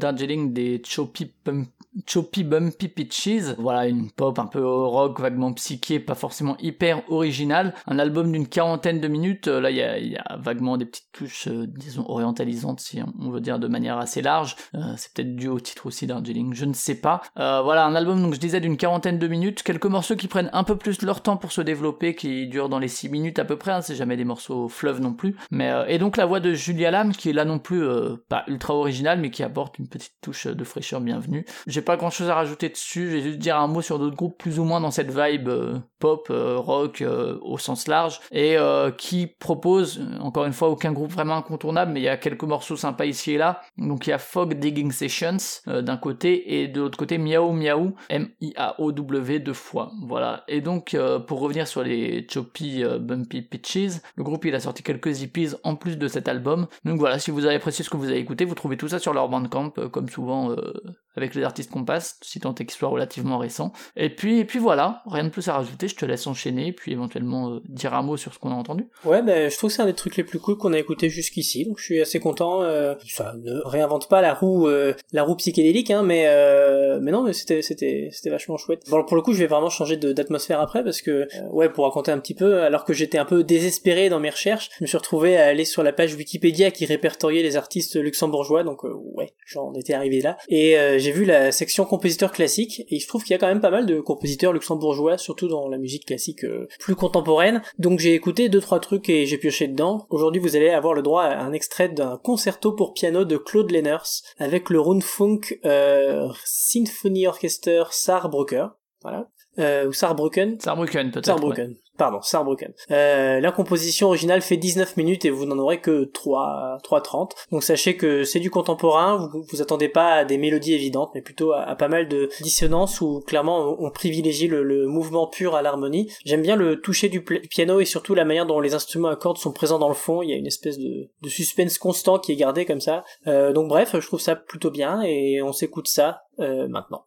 Darjeeling des Choppy Pump Choppy Bumpy Peaches. Voilà, une pop un peu rock, vaguement psyché, pas forcément hyper original. Un album d'une quarantaine de minutes. Euh, là, il y a, vaguement des petites touches, euh, disons, orientalisantes, si on veut dire de manière assez large. Euh, c'est peut-être dû au titre aussi Darjeeling, je ne sais pas. Voilà, un album, donc je disais, d'une quarantaine de minutes. Quelques morceaux qui prennent un peu plus leur temps pour se développer, qui durent dans les 6 minutes à peu près. Hein, c'est jamais des morceaux fleuve non plus. Mais Et donc la voix de Julia Lam, qui est là non plus pas ultra originale, mais qui apporte une petite touche de fraîcheur bienvenue. J'ai pas grand chose à rajouter dessus, je vais juste dire un mot sur d'autres groupes plus ou moins dans cette vibe euh, pop, euh, rock euh, au sens large, et qui proposent, encore une fois, aucun groupe vraiment incontournable, mais il y a quelques morceaux sympas ici et là. Donc il y a Fog Digging Sessions d'un côté, et de l'autre côté Miao Miao, M-I-A-O-W deux fois. Voilà. Et donc pour revenir sur les Choppy Bumpy Pitches, le groupe il a sorti quelques EPs en plus de cet album. Donc voilà, si vous avez apprécié ce que vous avez écouté, vous trouvez tout ça sur leur bandcamp, comme souvent avec les artistes qu'on passe, si tant est relativement récents. Et puis, et puis voilà, rien de plus à rajouter, je te laisse enchaîner, puis éventuellement euh, dire un mot sur ce qu'on a entendu. Ouais, ben je trouve que c'est un des trucs les plus cool qu'on a écouté jusqu'ici, donc je suis assez content. Euh, ça ne réinvente pas la roue, euh, la roue psychédélique, hein, mais euh, mais non, c'était c'était c'était vachement chouette. Bon, pour le coup, je vais vraiment changer d'atmosphère après parce que euh, ouais, pour raconter un petit peu, alors que j'étais un peu désespéré dans mes recherches, je me suis retrouvé à aller sur la page Wikipédia qui répertoriait les artistes luxembourgeois, donc ouais, j'en étais arrivé là, et j'ai vu la section compositeurs classiques, et il se trouve qu'il y a quand même pas mal de compositeurs luxembourgeois, surtout dans la musique classique euh, plus contemporaine. Donc j'ai écouté deux trois trucs et j'ai pioché dedans. Aujourd'hui, vous allez avoir le droit à un extrait d'un concerto pour piano de Claude Lenners avec le Rundfunk euh, Symphony Orchester Saarbrücker. Voilà. Euh, ou Saarbrücken. Saarbrücken peut-être. Saarbrücken. Pardon, Saarbrücken. Euh, la composition originale fait 19 minutes et vous n'en aurez que 3, 3.30. Donc sachez que c'est du contemporain, vous vous attendez pas à des mélodies évidentes, mais plutôt à, pas mal de dissonances où clairement on, privilégie le, mouvement pur à l'harmonie. J'aime bien le toucher du piano et surtout la manière dont les instruments à cordes sont présents dans le fond. Il y a une espèce de, de suspense constant qui est gardé comme ça. Euh, donc bref, je trouve ça plutôt bien et on s'écoute ça euh, maintenant.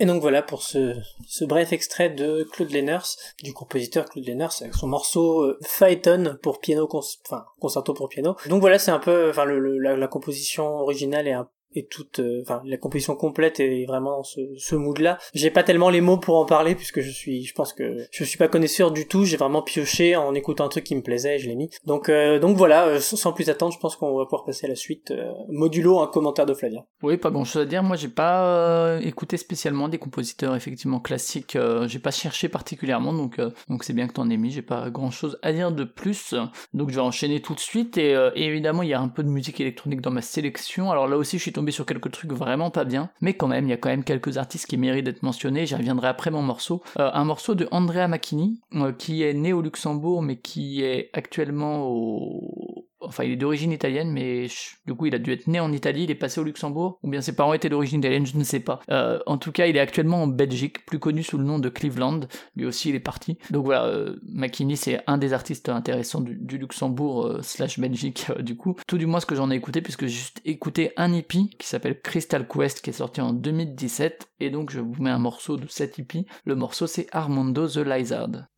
Et donc voilà pour ce, ce bref extrait de Claude Lenners, du compositeur Claude Lenners, avec son morceau euh, Phaeton pour piano, enfin concerto pour piano. Donc voilà, c'est un peu, enfin la composition originale est un et toute, euh, enfin la composition complète est vraiment dans ce, ce mood-là. J'ai pas tellement les mots pour en parler puisque je suis, je pense que je suis pas connaisseur du tout. J'ai vraiment pioché en écoutant un truc qui me plaisait et je l'ai mis. Donc euh, donc voilà, euh, sans plus attendre, je pense qu'on va pouvoir passer à la suite. modulo un commentaire de Flavien. Oui, pas grand chose à dire. Moi, j'ai pas écouté spécialement des compositeurs effectivement classiques. j'ai pas cherché particulièrement, donc donc c'est bien que t'en aies mis. J'ai pas grand chose à dire de plus. Donc je vais enchaîner tout de suite. Et, et évidemment, il y a un peu de musique électronique dans ma sélection. Alors là aussi, je suis tombé sur quelques trucs vraiment pas bien, mais quand même, il y a quand même quelques artistes qui méritent d'être mentionnés. J'y reviendrai après mon morceau. Euh, un morceau de Andrea Macchini, euh, qui est né au Luxembourg, mais qui est actuellement au Enfin, il est d'origine italienne, mais du coup, il a dû être né en Italie, il est passé au Luxembourg, ou bien ses parents étaient d'origine italienne, je ne sais pas. Euh, en tout cas, il est actuellement en Belgique, plus connu sous le nom de Cleveland. Lui aussi, il est parti. Donc voilà, euh, McKinney, c'est un des artistes intéressants du, Luxembourg euh, slash Belgique, du coup. Tout du moins ce que j'en ai écouté, puisque j'ai juste écouté un EP qui s'appelle Crystal Quest, qui est sorti en 2017, et donc je vous mets un morceau de cet EP. Le morceau, c'est Armando the Lizard.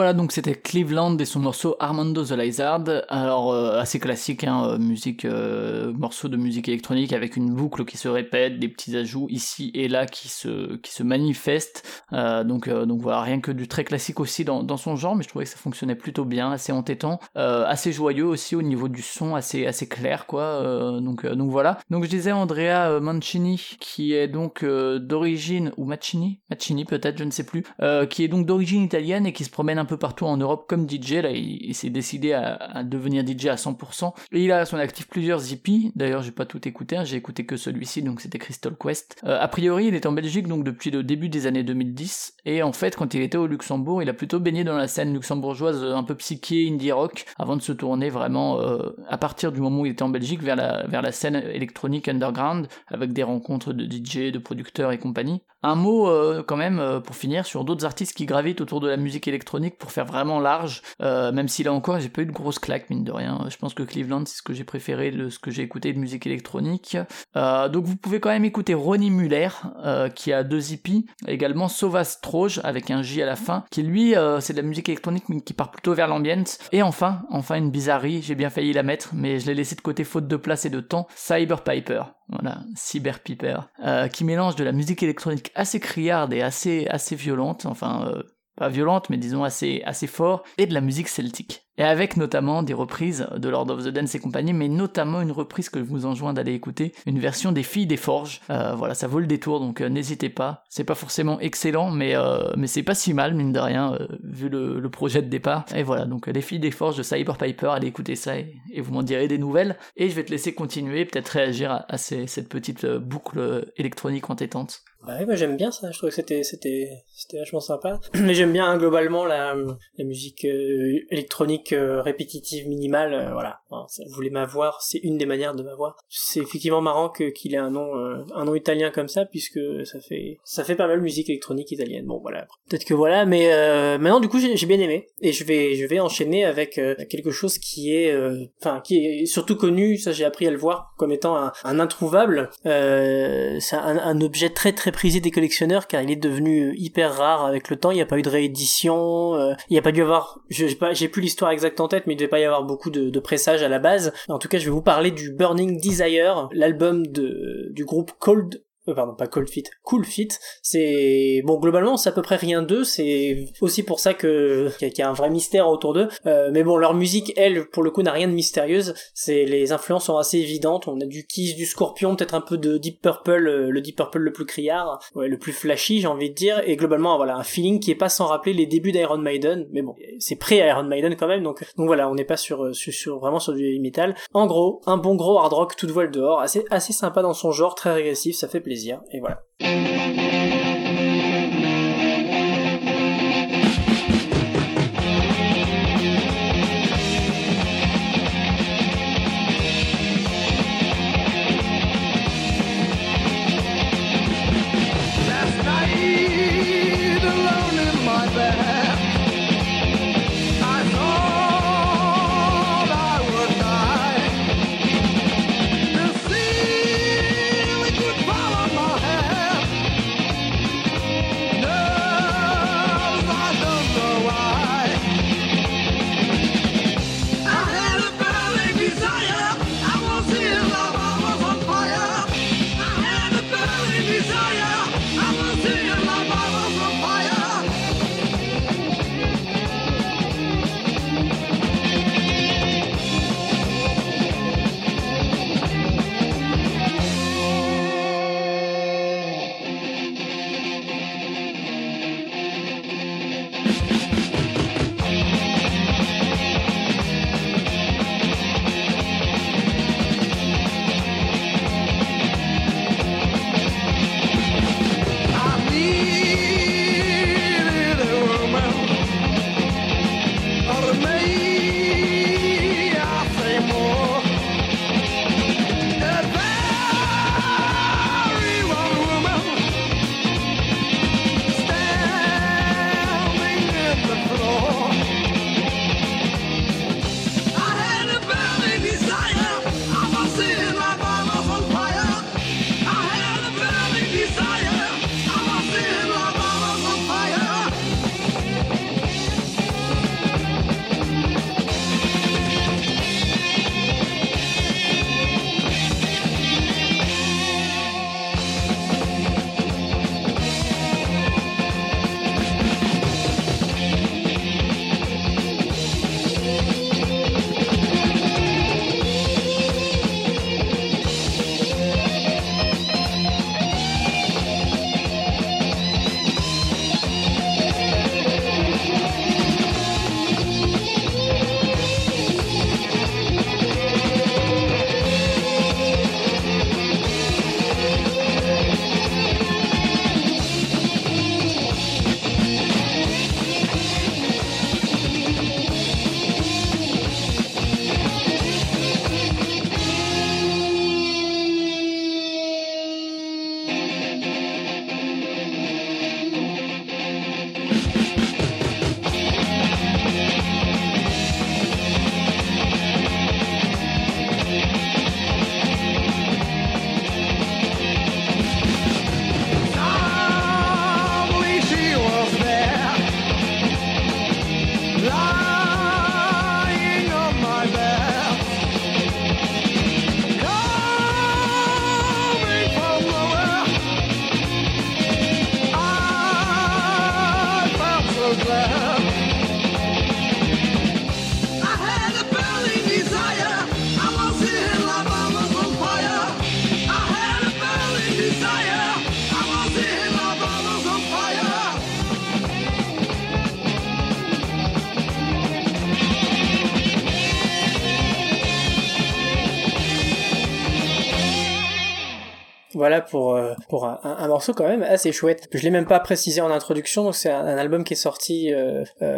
Voilà, donc c'était Cleveland et son morceau Armando the Lizard. Alors, euh, assez classique, hein, euh, musique, euh, morceau de musique électronique avec une boucle qui se répète, des petits ajouts ici et là qui se, qui se manifestent. Euh, donc, euh, donc voilà, rien que du très classique aussi dans, dans son genre, mais je trouvais que ça fonctionnait plutôt bien, assez entêtant, euh, assez joyeux aussi au niveau du son, assez, assez clair, quoi. Euh, donc, euh, donc voilà. Donc je disais Andrea euh, Mancini, qui est donc d'origine, ou Mancini? Mancini peut-être, je ne sais plus, qui est donc d'origine italienne et qui se promène un peu partout en Europe comme DJ. Là, il, s'est décidé à, à devenir DJ à 100%. Et il a à son actif plusieurs hippies. D'ailleurs, j'ai pas tout écouté, hein, j'ai écouté que celui-ci, donc c'était Crystal Quest. A priori, il est en Belgique donc depuis le début des années 2010. Et en fait, quand il était au Luxembourg, il a plutôt baigné dans la scène luxembourgeoise euh, un peu psyché, indie rock, avant de se tourner vraiment euh, à partir du moment où il était en Belgique vers la, vers la scène électronique underground, avec des rencontres de DJ, de producteurs et compagnie. Un mot euh, quand même pour finir sur d'autres artistes qui gravitent autour de la musique électronique pour faire vraiment large, même si là encore j'ai pas eu de grosse claque mine de rien. Je pense que Cleveland c'est ce que j'ai préféré de ce que j'ai écouté de musique électronique. Donc vous pouvez quand même écouter Ronnie Muller qui a deux hippies, également Stroge avec un J à la fin, qui lui euh, c'est de la musique électronique qui part plutôt vers l'ambiance. Et enfin, enfin une bizarrerie, j'ai bien failli la mettre mais je l'ai laissé de côté faute de place et de temps, Cyber Piper. Voilà, Cyber Piper, euh, qui mélange de la musique électronique assez criarde et assez assez violente, enfin euh, pas violente mais disons assez fort, et de la musique celtique. Et avec notamment des reprises de Lord of the Dance et compagnie, mais notamment une reprise que je vous enjoins d'aller écouter, une version des Filles des Forges. Euh, voilà, ça vaut le détour, donc euh, n'hésitez pas. C'est pas forcément excellent, mais euh, mais c'est pas si mal mine de rien vu le, projet de départ. Et voilà, donc les Filles des Forges de Cyber Piper, allez écouter ça et, vous m'en direz des nouvelles. Et je vais te laisser continuer, peut-être réagir à, cette petite boucle électronique entêtante. Bah ouais, moi j'aime bien ça, je trouve que c'était c'était c'était vachement sympa. Mais j'aime bien globalement la la musique euh, électronique euh, répétitive minimale, euh, voilà. Enfin, vous voulez m'avoir, c'est une des manières de m'avoir. C'est effectivement marrant que qu'il ait un nom un nom italien comme ça puisque ça fait ça fait pas mal musique électronique italienne. Bon voilà, peut-être que voilà, mais maintenant du coup j'ai bien aimé et je vais je vais enchaîner avec quelque chose qui est enfin qui est surtout connu, ça j'ai appris à le voir comme étant un, un introuvable. C'est un objet très très prisé des collectionneurs car il est devenu hyper rare avec le temps. Il n'y a pas eu de réédition, euh, il n'y a pas dû avoir, j'ai pas, j'ai plus l'histoire exacte en tête, mais il devait pas y avoir beaucoup de, de pressages à la base. En tout cas, je vais vous parler du Burning Desire, l'album de du groupe Cold euh, pardon, pas Cold Fit, Cool Fit. C'est bon globalement c'est à peu près rien d'eux. C'est aussi pour ça que qu'il y, a- un vrai mystère autour d'eux. Euh, mais bon leur musique elle pour le coup n'a rien de mystérieuse. C'est les influences sont assez évidentes. On a du Kiss, du Scorpion, peut-être un peu de Deep Purple, euh, le Deep Purple le plus criard, ouais le plus flashy j'ai envie de dire. Et globalement voilà un feeling qui est pas sans rappeler les débuts d'Iron Maiden. Mais bon c'est pré Iron Maiden quand même donc donc voilà on n'est pas sur, euh, sur sur vraiment sur du metal. En gros un bon gros hard rock toute voile dehors assez assez sympa dans son genre très régressif ça fait plaisir et voilà. Pour euh, un, morceau quand même assez chouette. Je l'ai même pas précisé en introduction, donc c'est un, un album qui est sorti euh, euh,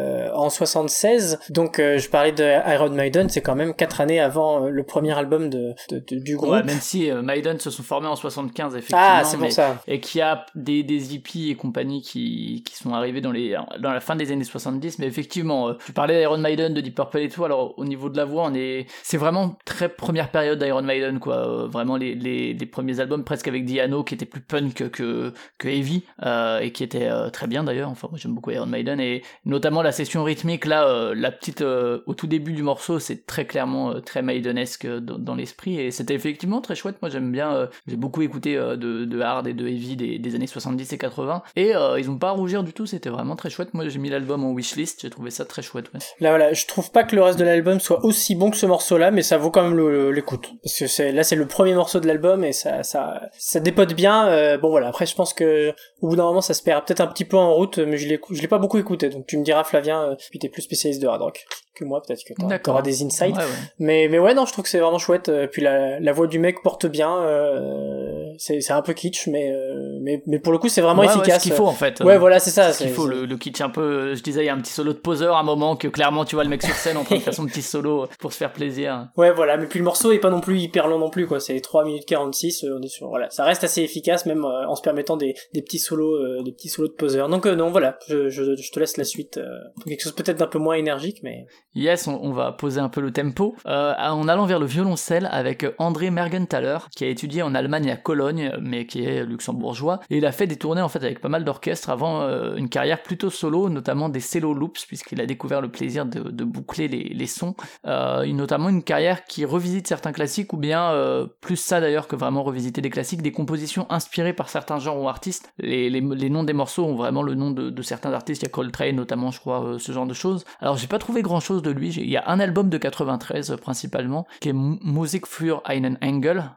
en 76. Donc euh, je parlais de Iron Maiden, c'est quand même quatre années avant euh, le premier album de, de- de- du groupe. Ouais, même si euh, Maiden se sont formés en 75 effectivement, ah, c'est mais- pour ça. et qu'il y a des, des hippies et compagnie qui, qui sont arrivés dans, les, dans la fin des années 70, mais effectivement, tu parlais d'Iron Maiden, de Deep Purple et tout, alors au niveau de la voix, on est, c'est vraiment très première période d'Iron Maiden, quoi, vraiment les, les, les premiers albums presque avec Diano qui était plus punk que, que heavy, euh, et qui était euh, très bien d'ailleurs, enfin moi j'aime beaucoup Iron Maiden, et notamment la session rythmique, là, euh, la petite, euh, au tout début du morceau, c'est très clairement euh, très Maidenesque dans, dans l'esprit, et c'était effectivement très chouette, moi j'aime bien, j'ai beaucoup écouté de, hard et de heavy des, années 70 et 80, et ils ont pas à rougir du tout, c'était vraiment très chouette, moi j'ai mis l'album en wishlist, j'ai trouvé ça très chouette. Là voilà, je trouve pas que le reste de l'album soit aussi bon que ce morceau-là, mais ça vaut quand même l'écoute. Parce que là c'est le premier morceau de l'album et ça ça ça dépote bien. bon voilà, après je pense que au bout d'un moment ça se perd peut-être un petit peu en route, mais je l'ai je l'ai pas beaucoup écouté, donc tu me diras Flavien, puis t'es plus spécialiste de hard rock que moi, peut-être que t'auras- D'accord. t'auras des insights. Ouais, ouais. Mais mais ouais non, je trouve que c'est vraiment chouette. euh, Puis la la voix du mec porte bien. euh, c'est c'est un peu kitsch, mais euh, mais mais pour le coup c'est vraiment Ouais, efficace. ce qu'il faut en fait. Ouais voilà c'est ça. ce qu'il c'est- faut, le, le kitsch un peu, je disais, il y a un petit solo de poseur à un moment que clairement tu vois le mec sur scène en train de faire son petit solo pour se faire plaisir. Ouais, voilà, mais puis le morceau est pas non plus hyper long non plus, quoi. C'est 3 minutes 46, euh, on est sur, voilà. Ça reste assez efficace, même euh, en se permettant des, des petits solos, euh, des petits solos de poseur. Donc, euh, non, voilà, je, je, je te laisse la suite. euh, quelque chose peut-être d'un peu moins énergique, mais. Yes, on, va poser un peu le tempo. Euh, en allant vers le violoncelle avec André Mergenthaler qui a étudié en Allemagne à Cologne mais qui est luxembourgeois. Et il a fait des tournées en fait avec pas mal d'orchestres avant euh, une carrière plutôt solo notamment des cello loops puisqu'il a découvert le plaisir de, boucler les, sons. Euh, notamment une carrière qui revisite certains classiques ou bien plus ça d'ailleurs que vraiment revisiter des classiques des compositions inspirées par certains genres ou artistes. Les, noms des morceaux ont vraiment le nom de, de certains artistes. Il y a Coltrane notamment je crois ce genre de choses. Alors j'ai pas trouvé grand chose de lui. Il y a un album de 93 euh, principalement qui est Musik für einen Engel.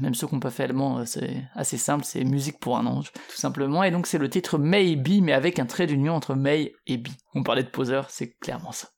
Même ceux n'ont pas fait allemand euh, c'est assez simple. C'est musique pour un ange tout simplement. Et donc c'est le titre Maybe mais avec un trait d'union entre May et Be. On parlait de poseur c'est clairement ça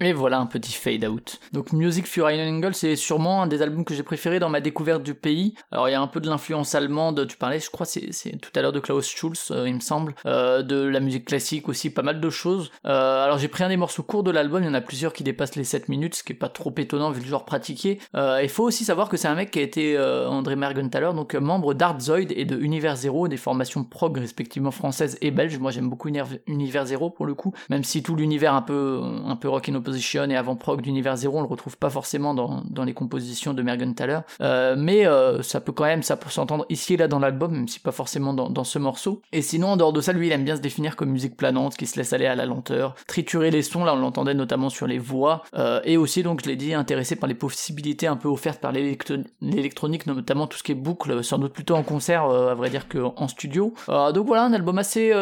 Et voilà un petit fade out. Donc Music for Iron Angle, c'est sûrement un des albums que j'ai préféré dans ma découverte du pays. Alors il y a un peu de l'influence allemande, tu parlais, je crois, c'est tout à l'heure de Klaus Schulz, euh, il me semble, euh, de la musique classique aussi, pas mal de choses. Euh, alors j'ai pris un des morceaux courts de l'album, il y en a plusieurs qui dépassent les 7 minutes, ce qui est pas trop étonnant vu le genre pratiqué. Il faut aussi savoir que c'est un mec qui a été, André Mergenthaler, donc membre d'Artzoid et de Univers Zero, des formations prog respectivement françaises et belges. Moi j'aime beaucoup Univers- Zero pour le coup, même si tout l'univers un peu, un peu rock in opposition et avant prog d'Univers Zero, on le retrouve pas forcément dans, dans les compositions de Mergenthaler. Euh, mais euh, ça peut quand même, ça peut s'entendre ici et là dans l'album, même si pas forcément dans, ce morceau. Et sinon, en dehors de ça, lui, il aime bien se définir comme musique planante, qui se laisse aller à la lenteur, triturer les sons, là on l'entendait notamment sur les voix, euh, et aussi donc je l'ai dit, intéressé par les possibilités un peu offertes par l'électro- l'électronique, notamment tout ce qui est boucle, sans doute plutôt en concert, euh, à vrai dire qu'en studio. Donc voilà, un album assez,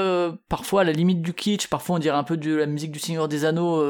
parfois à la limite du kitsch, parfois on dirait un peu de la musique du Seigneur des Anneaux,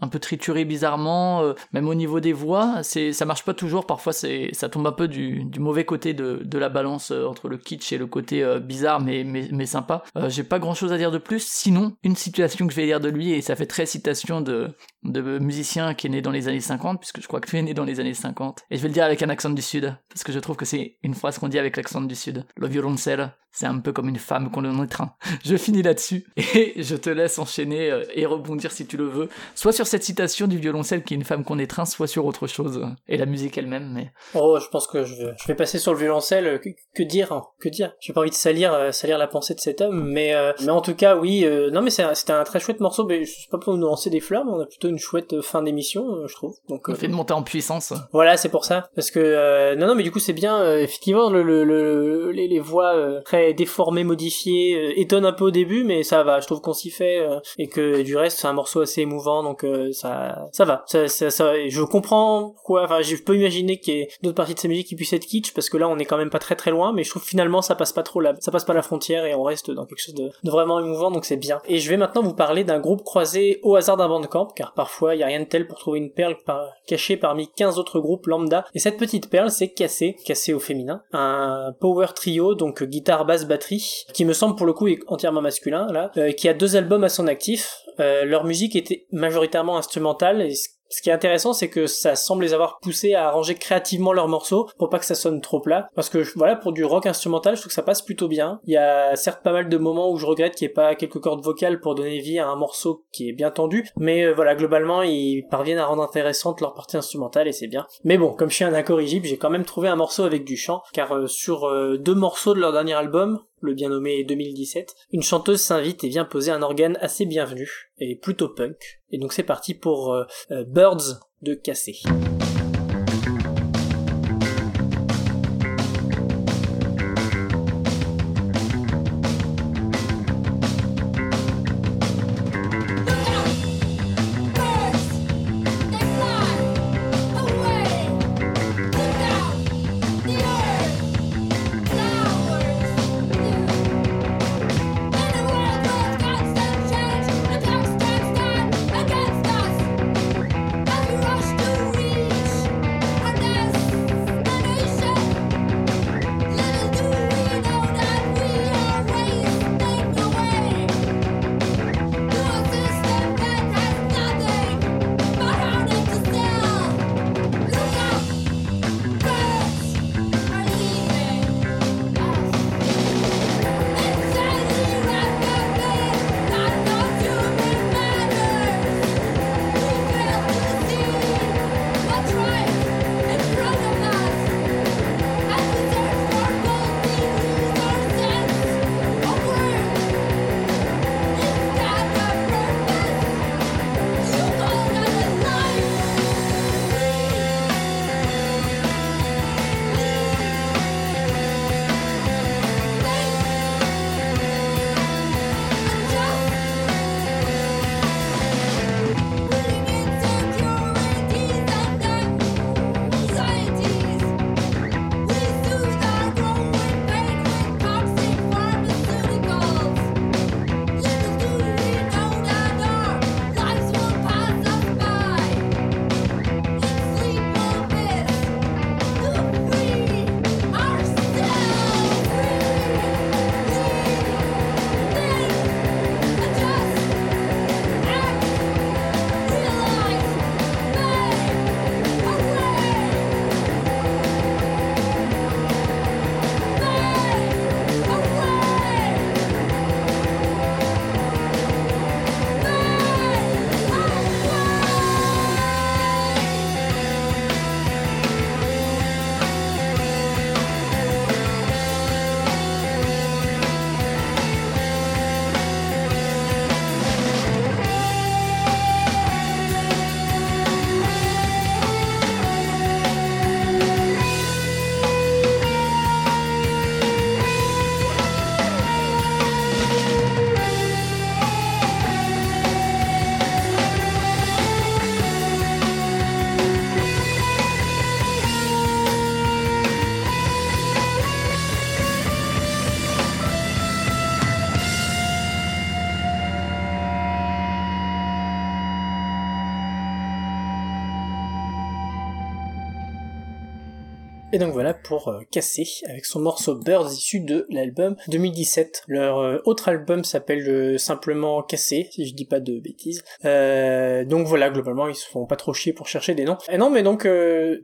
un peu trituré bizarrement, euh, même au niveau des voix, c'est, ça marche pas toujours, parfois ça tombe un peu du, mauvais côté de, la balance euh, entre le kitsch et le côté euh, bizarre mais, mais, mais sympa. J'ai pas grand chose à dire de plus, sinon, une situation que je vais dire de lui, et ça fait très citation de, de musicien qui est né dans les années 50, puisque je crois que tu es né dans les années 50, et je vais le dire avec un accent du sud, parce que je trouve que c'est une phrase qu'on dit avec l'accent du sud. Le violoncelle, c'est un peu comme une femme qu'on en étreint. Je finis là-dessus, et je te laisse enchaîner euh, et rebondir si tu le veux, soit sur cette citation du violoncelle qui est une femme qu'on étreint, soit sur autre chose, et la musique elle-même, mais... Oh, je pense que je vais, je passer sur le violoncelle. euh, Que, dire hein, Que dire? J'ai pas envie de salir, euh, salir la pensée de cet homme, mais mais en tout cas, oui. non, mais c'est un- très chouette morceau. Mais c'est pas pour nous lancer des mais on a plutôt une chouette fin d'émission, euh, je trouve. Donc On euh, fait de monter en puissance. Voilà, c'est pour ça. Parce que euh, non, non, mais du coup, c'est bien. effectivement, le, le, le- les, les voix très déformées, modifiées, étonnent un peu au début, mais ça va. Je trouve qu'on s'y fait et que du reste, c'est un morceau assez émouvant, donc ça, ça va. Ça, ça, ça- je comprends pourquoi. Enfin, je peux imaginer qu'il y ait d'autres parties de sa musique qui puissent être kitsch, parce que là, on est quand même pas très très loin, mais je trouve finalement, ça passe pas trop la, ça passe pas la frontière et on reste dans quelque chose de, de vraiment émouvant, donc c'est bien. Et je vais maintenant vous parler d'un groupe croisé au hasard d'un bandcamp, car parfois, il y a rien de tel pour trouver une perle cachée parmi 15 autres groupes lambda. Et cette petite perle, c'est Cassé, Cassé au féminin, un power trio, donc guitare, basse, batterie, qui me semble pour le coup entièrement masculin, là, euh, qui a deux albums à son actif. Euh, leur musique était majoritairement instrumentale, ce qui est intéressant, c'est que ça semble les avoir poussés à arranger créativement leurs morceaux pour pas que ça sonne trop plat. Parce que voilà, pour du rock instrumental, je trouve que ça passe plutôt bien. Il y a certes pas mal de moments où je regrette qu'il n'y ait pas quelques cordes vocales pour donner vie à un morceau qui est bien tendu, mais euh, voilà, globalement, ils parviennent à rendre intéressante leur partie instrumentale et c'est bien. Mais bon, comme je suis un incorrigible, j'ai quand même trouvé un morceau avec du chant, car euh, sur euh, deux morceaux de leur dernier album, le bien nommé 2017, une chanteuse s'invite et vient poser un organe assez bienvenu et plutôt punk. Et donc c'est parti pour euh, euh, Birds de Cassé. Et donc voilà pour euh, Cassé avec son morceau Birds issu de l'album 2017. Leur euh, autre album s'appelle euh, simplement Cassé, si je dis pas de bêtises. Donc voilà, globalement ils se font pas trop chier pour chercher des noms. Et non, mais donc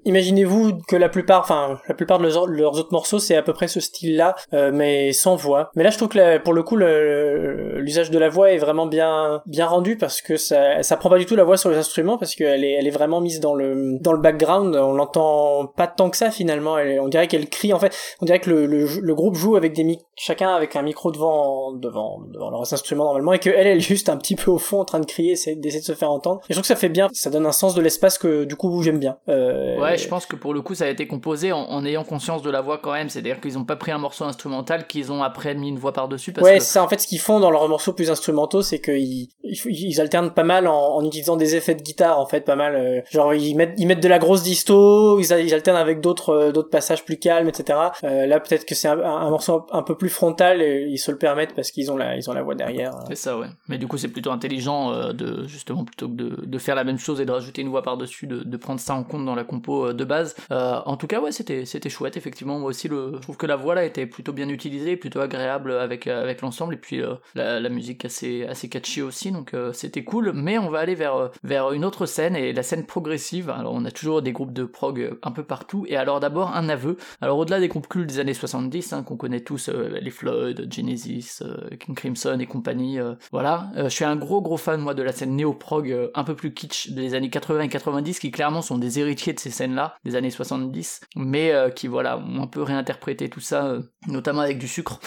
imaginez-vous que la plupart, enfin la plupart de leurs, autres morceaux c'est à peu près ce style-là, mais sans voix. Mais là je trouve que pour le coup l'usage de la voix est vraiment bien bien rendu parce que ça ça prend pas du tout la voix sur les instruments parce qu'elle est elle est vraiment mise dans le dans le background. On l'entend pas tant que ça finalement. On dirait qu'elle crie en fait. On dirait que le, groupe joue avec des mic chacun avec un micro devant devant devant leurs instruments normalement et que elle elle est juste un petit peu au fond en train de crier, essayer d'essayer de se faire entendre. Et je trouve que ça fait bien. Ça donne un sens de l'espace que du coup j'aime bien. Euh, Ouais, je pense que pour le coup, ça a été composé en, en ayant conscience de la voix quand même. C'est-à-dire qu'ils ont pas pris un morceau instrumental qu'ils ont après mis une voix par-dessus. Parce ouais, que... c'est ça. En fait, ce qu'ils font dans leurs morceaux plus instrumentaux, c'est qu'ils ils, ils alternent pas mal en, en utilisant des effets de guitare, en fait, pas mal. euh, genre, ils mettent, ils mettent de la grosse disto, ils alternent avec d'autres, euh, d'autres passages plus calmes, etc. Euh, là, peut-être que c'est un, un morceau un peu plus frontal, et ils se le permettent parce qu'ils ont la, ils ont la voix derrière. C'est ça, ouais. Mais du coup, c'est plutôt intelligent euh, de justement plutôt que de, de faire la même chose et de rajouter une voix par-dessus, de, de prendre ça en compte dans la compo euh, de base. Euh, en tout cas, ouais, c'était c'était chouette. Effectivement, moi aussi, le, je trouve que la voix là était plutôt bien utilisée, plutôt agréable avec avec l'ensemble, et puis la, musique assez assez catchy aussi. Donc c'était cool. Mais on va aller vers vers une autre scène et la scène progressive. Alors on a toujours des groupes de prog un peu partout. Et alors d'abord un aveu. Alors au-delà des groupes cultes des années 70 hein, qu'on connaît tous, les Floyd, Genesis, euh, King Crimson et compagnie. euh, voilà, Euh, je suis un gros gros fan moi de la scène néo-prog un peu plus kitsch des années 80 et 90 qui clairement sont des héritiers de ces scènes-là, des années 70, mais qui voilà ont un peu réinterprété tout ça, notamment avec du sucre.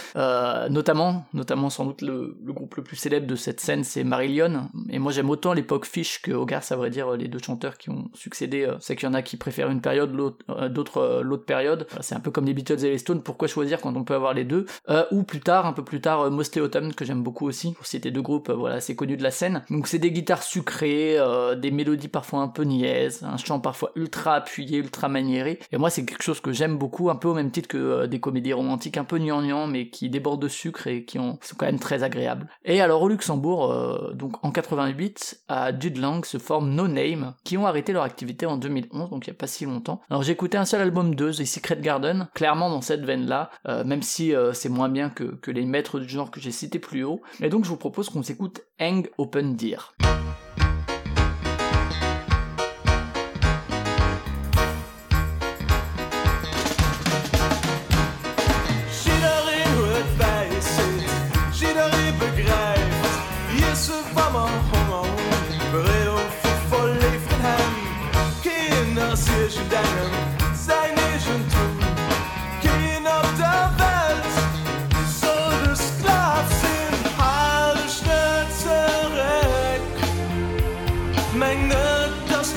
Notamment, notamment sans doute le, groupe le plus célèbre de cette scène, c'est Marillion. Et moi j'aime autant l'époque Fish que Hogarth, à vrai dire, les deux chanteurs qui ont succédé. c'est qu'il y en a qui préfèrent une période, l'autre, d'autres l'autre période. C'est un peu comme les Beatles et les Stones. Pourquoi choisir quand on peut avoir les deux? Euh, Ou plus tard, un peu plus tard, euh, Mostly Autumn que j'aime beaucoup aussi. Pour citer deux groupes, euh, voilà, assez connus de la scène. Donc c'est des guitares sucrées, euh, des mélodies parfois un peu niaises, un chant parfois ultra appuyé, ultra maniéré. Et moi c'est quelque chose que j'aime beaucoup, un peu au même titre que euh, des comédies romantiques un peu gnangnan, mais qui débordent de sucre et qui ont, sont quand même très agréables. Et alors au Luxembourg, donc en 88, à Dudelang se forme No Name, qui ont arrêté leur activité en 2011, donc il y a pas si longtemps. Alors j'ai écouté un seul album d'eux, The Secret Garden, clairement dans cette veine-là, même si euh, c'est moins bien que, les maîtres du genre que j'ai cités plus haut. Et donc je vous propose qu'on s'écoute Hang Open Deer.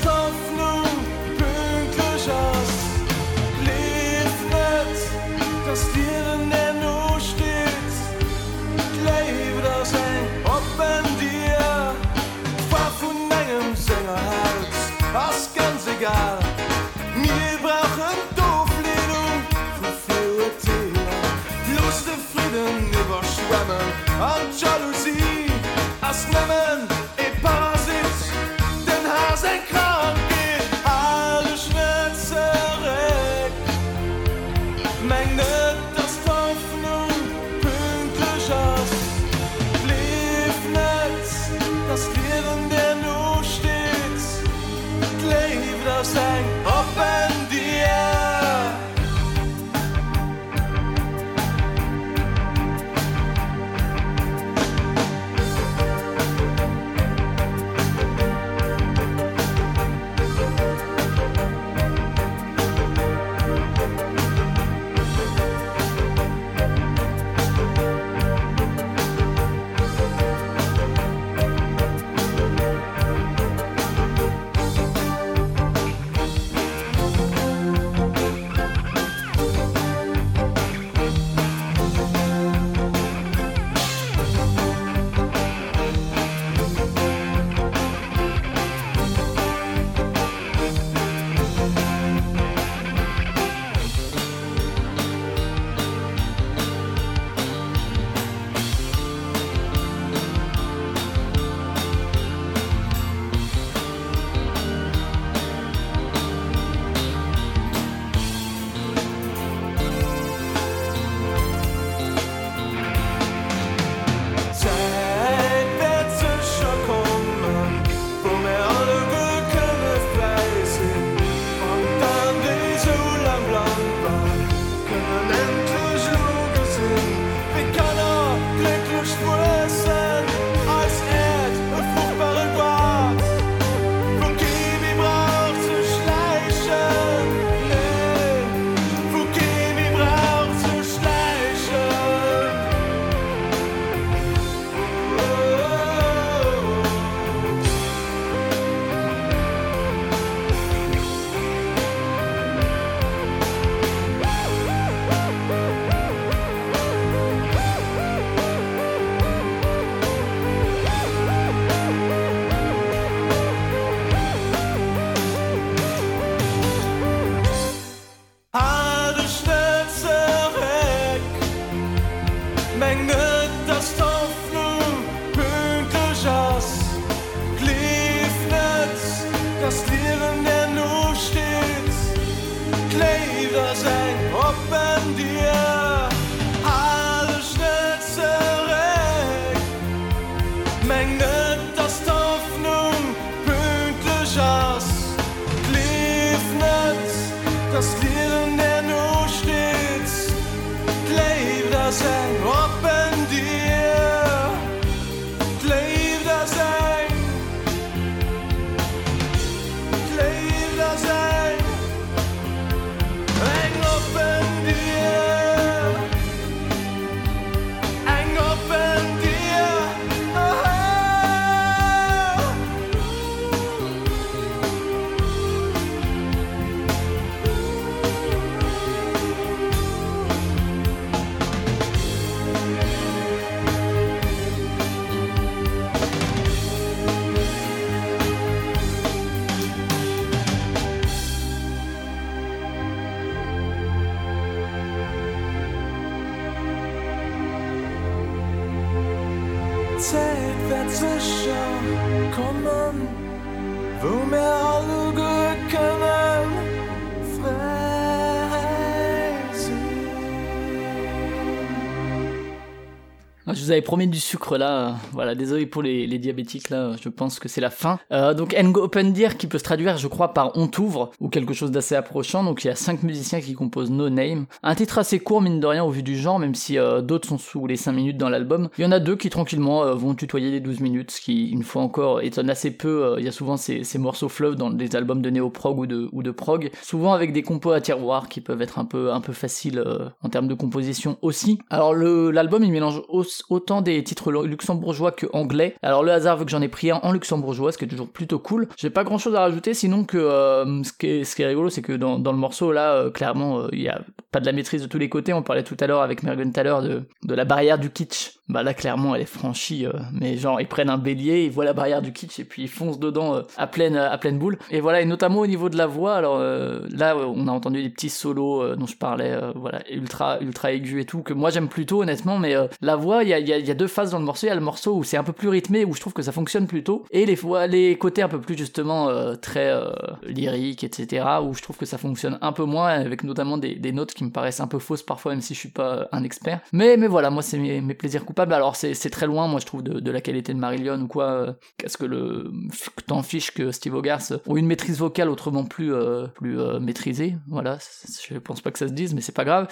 stop sleep. Je vous avais promis du sucre là, voilà, désolé pour les, diabétiques là, je pense que c'est la fin. Euh, donc And Go Open Dear qui peut se traduire je crois par On t'ouvre ou quelque chose d'assez approchant, donc il y a cinq musiciens qui composent No Name. Un titre assez court mine de rien au vu du genre, même si euh, d'autres sont sous les 5 minutes dans l'album. Il y en a deux qui tranquillement euh, vont tutoyer les 12 minutes, ce qui une fois encore étonne assez peu, Euh, il y a souvent ces, morceaux fleuves dans des albums de néo-prog ou de, ou prog, souvent avec des compos à tiroir qui peuvent être un peu, un peu faciles en termes de composition aussi. Alors l'album il mélange autant des titres luxembourgeois que anglais. Alors le hasard veut que j'en ai pris un en luxembourgeois, ce qui est toujours plutôt cool. J'ai pas grand chose à rajouter, sinon que euh, ce, qui est, rigolo, c'est que dans, dans le morceau là, euh, clairement, euh, il y a pas de la maîtrise de tous les côtés. On parlait tout à l'heure avec Mergenthaler de, de la barrière du kitsch. Bah là clairement elle est franchie, euh, mais genre ils prennent un bélier, ils voient la barrière du kitsch et puis ils foncent dedans euh, à pleine à pleine boule. Et voilà, et notamment au niveau de la voix, alors euh, là euh, on a entendu des petits solos euh, dont je parlais, euh, voilà, ultra ultra aigu et tout que moi j'aime plutôt honnêtement, mais euh, la voix il y a, y, a, deux phases dans le morceau, il y a le morceau où c'est un peu plus rythmé où je trouve que ça fonctionne plutôt et les les côtés un peu plus justement euh, très euh, lyriques etc où je trouve que ça fonctionne un peu moins avec notamment des, des notes qui me paraissent un peu fausses parfois même si je suis pas euh, un expert. Mais mais voilà, moi c'est mes, plaisirs coupables. Alors c'est très loin moi je trouve de, la qualité de Marillion ou quoi. euh, Qu'est-ce que le t'en fiches que Steve Hogarth ont une maîtrise vocale autrement plus euh, plus maîtrisée. Voilà, je pense pas que ça se dise mais c'est pas grave.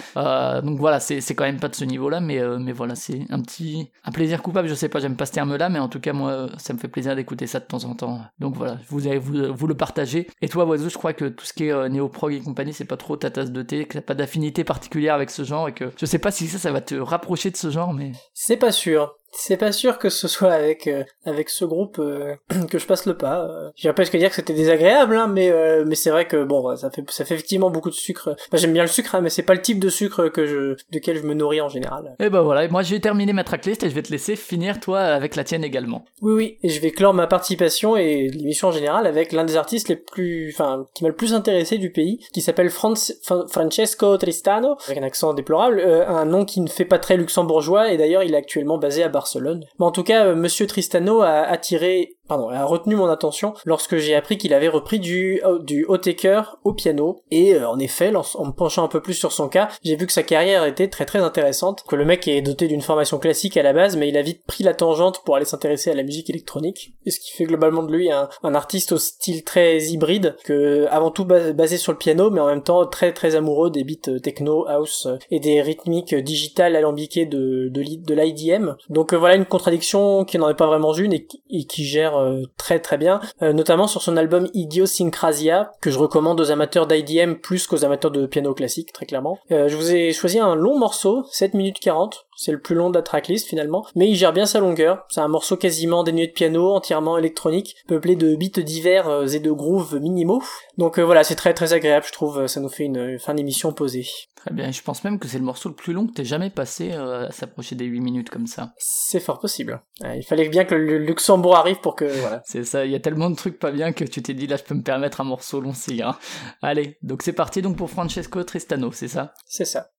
Donc voilà, c'est quand même pas de ce niveau-là mais mais voilà, c'est un petit un plaisir coupable, je sais pas, j'aime pas ce terme-là mais en tout cas moi ça me fait plaisir d'écouter ça de temps en temps. Donc voilà, vous avez vous, le partagez. Et toi Oiseau, je crois que tout ce qui est néo-prog et compagnie, c'est pas trop ta tasse de thé, que t'as pas d'affinité particulière avec ce genre et que je sais pas si ça ça va te rapprocher de ce genre mais C'est pas sûr. C'est pas sûr que ce soit avec euh, avec ce groupe euh, que je passe le pas. Euh, J'irais presque dire que c'était désagréable, hein, mais euh, mais c'est vrai que bon, ça fait ça fait effectivement beaucoup de sucre. Enfin, j'aime bien le sucre, hein, mais c'est pas le type de sucre que je duquel je me nourris en général. Et ben voilà, moi j'ai terminé ma tracklist et je vais te laisser finir toi avec la tienne également. Oui, oui, et je vais clore ma participation et l'émission en général avec l'un des artistes les plus, enfin, qui m'a le plus intéressé du pays, qui s'appelle Francesco Tristano, avec un accent déplorable, un nom qui ne fait pas très luxembourgeois, et d'ailleurs il est actuellement basé à Barcelone. Mais en tout cas, euh, Monsieur Tristano a attiré pardon, a retenu mon attention lorsque j'ai appris qu'il avait repris du, du Haut-Taker au piano. Et euh, en effet, en, me penchant un peu plus sur son cas, j'ai vu que sa carrière était très très intéressante, que le mec est doté d'une formation classique à la base, mais il a vite pris la tangente pour aller s'intéresser à la musique électronique. Et ce qui fait globalement de lui un, un artiste au style très hybride, que avant tout bas- basé sur le piano, mais en même temps très très amoureux des beats euh, techno, house euh, et des rythmiques euh, digitales alambiquées de, de, l'i- de l'IDM. Donc euh, voilà une contradiction qui n'en est pas vraiment une et qui gère euh, très très bien, euh, notamment sur son album Idiosyncrasia, que je recommande aux amateurs d'IDM plus qu'aux amateurs de piano classique, très clairement. Euh, je vous ai choisi un long morceau, 7 minutes 40, c'est le plus long de la tracklist finalement, mais il gère bien sa longueur, c'est un morceau quasiment dénué de piano, entièrement électronique, peuplé de beats divers euh, et de grooves minimaux. Donc euh, voilà, c'est très très agréable, je trouve, ça nous fait une une fin d'émission posée. Très bien, je pense même que c'est le morceau le plus long que t'aies jamais passé euh, à s'approcher des 8 minutes comme ça. C'est fort possible. Euh, il fallait bien que le Luxembourg arrive pour que... Voilà. C'est ça, il y a tellement de trucs pas bien que tu t'es dit là je peux me permettre un morceau long c'est. Allez, donc c'est parti donc pour Francesco Tristano, c'est ça? C'est ça.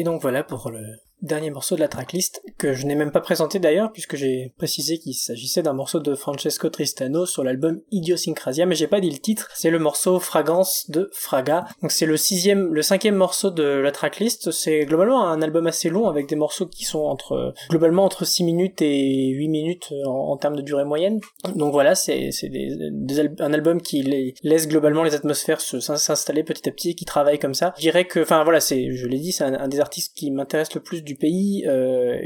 Et donc voilà pour le dernier morceau de la tracklist, que je n'ai même pas présenté d'ailleurs, puisque j'ai précisé qu'il s'agissait d'un morceau de Francesco Tristano sur l'album Idiosyncrasia, mais j'ai pas dit le titre, c'est le morceau Fragrance de Fraga. Donc c'est le sixième, le cinquième morceau de la tracklist, c'est globalement un album assez long avec des morceaux qui sont entre, globalement entre 6 minutes et 8 minutes en, termes de durée moyenne. Donc voilà, c'est, un album qui les- laisse globalement les atmosphères s'installer petit à petit et qui travaille comme ça. Je dirais que, enfin voilà, c'est, je l'ai dit, c'est un, des artistes qui m'intéresse le plus du pays euh,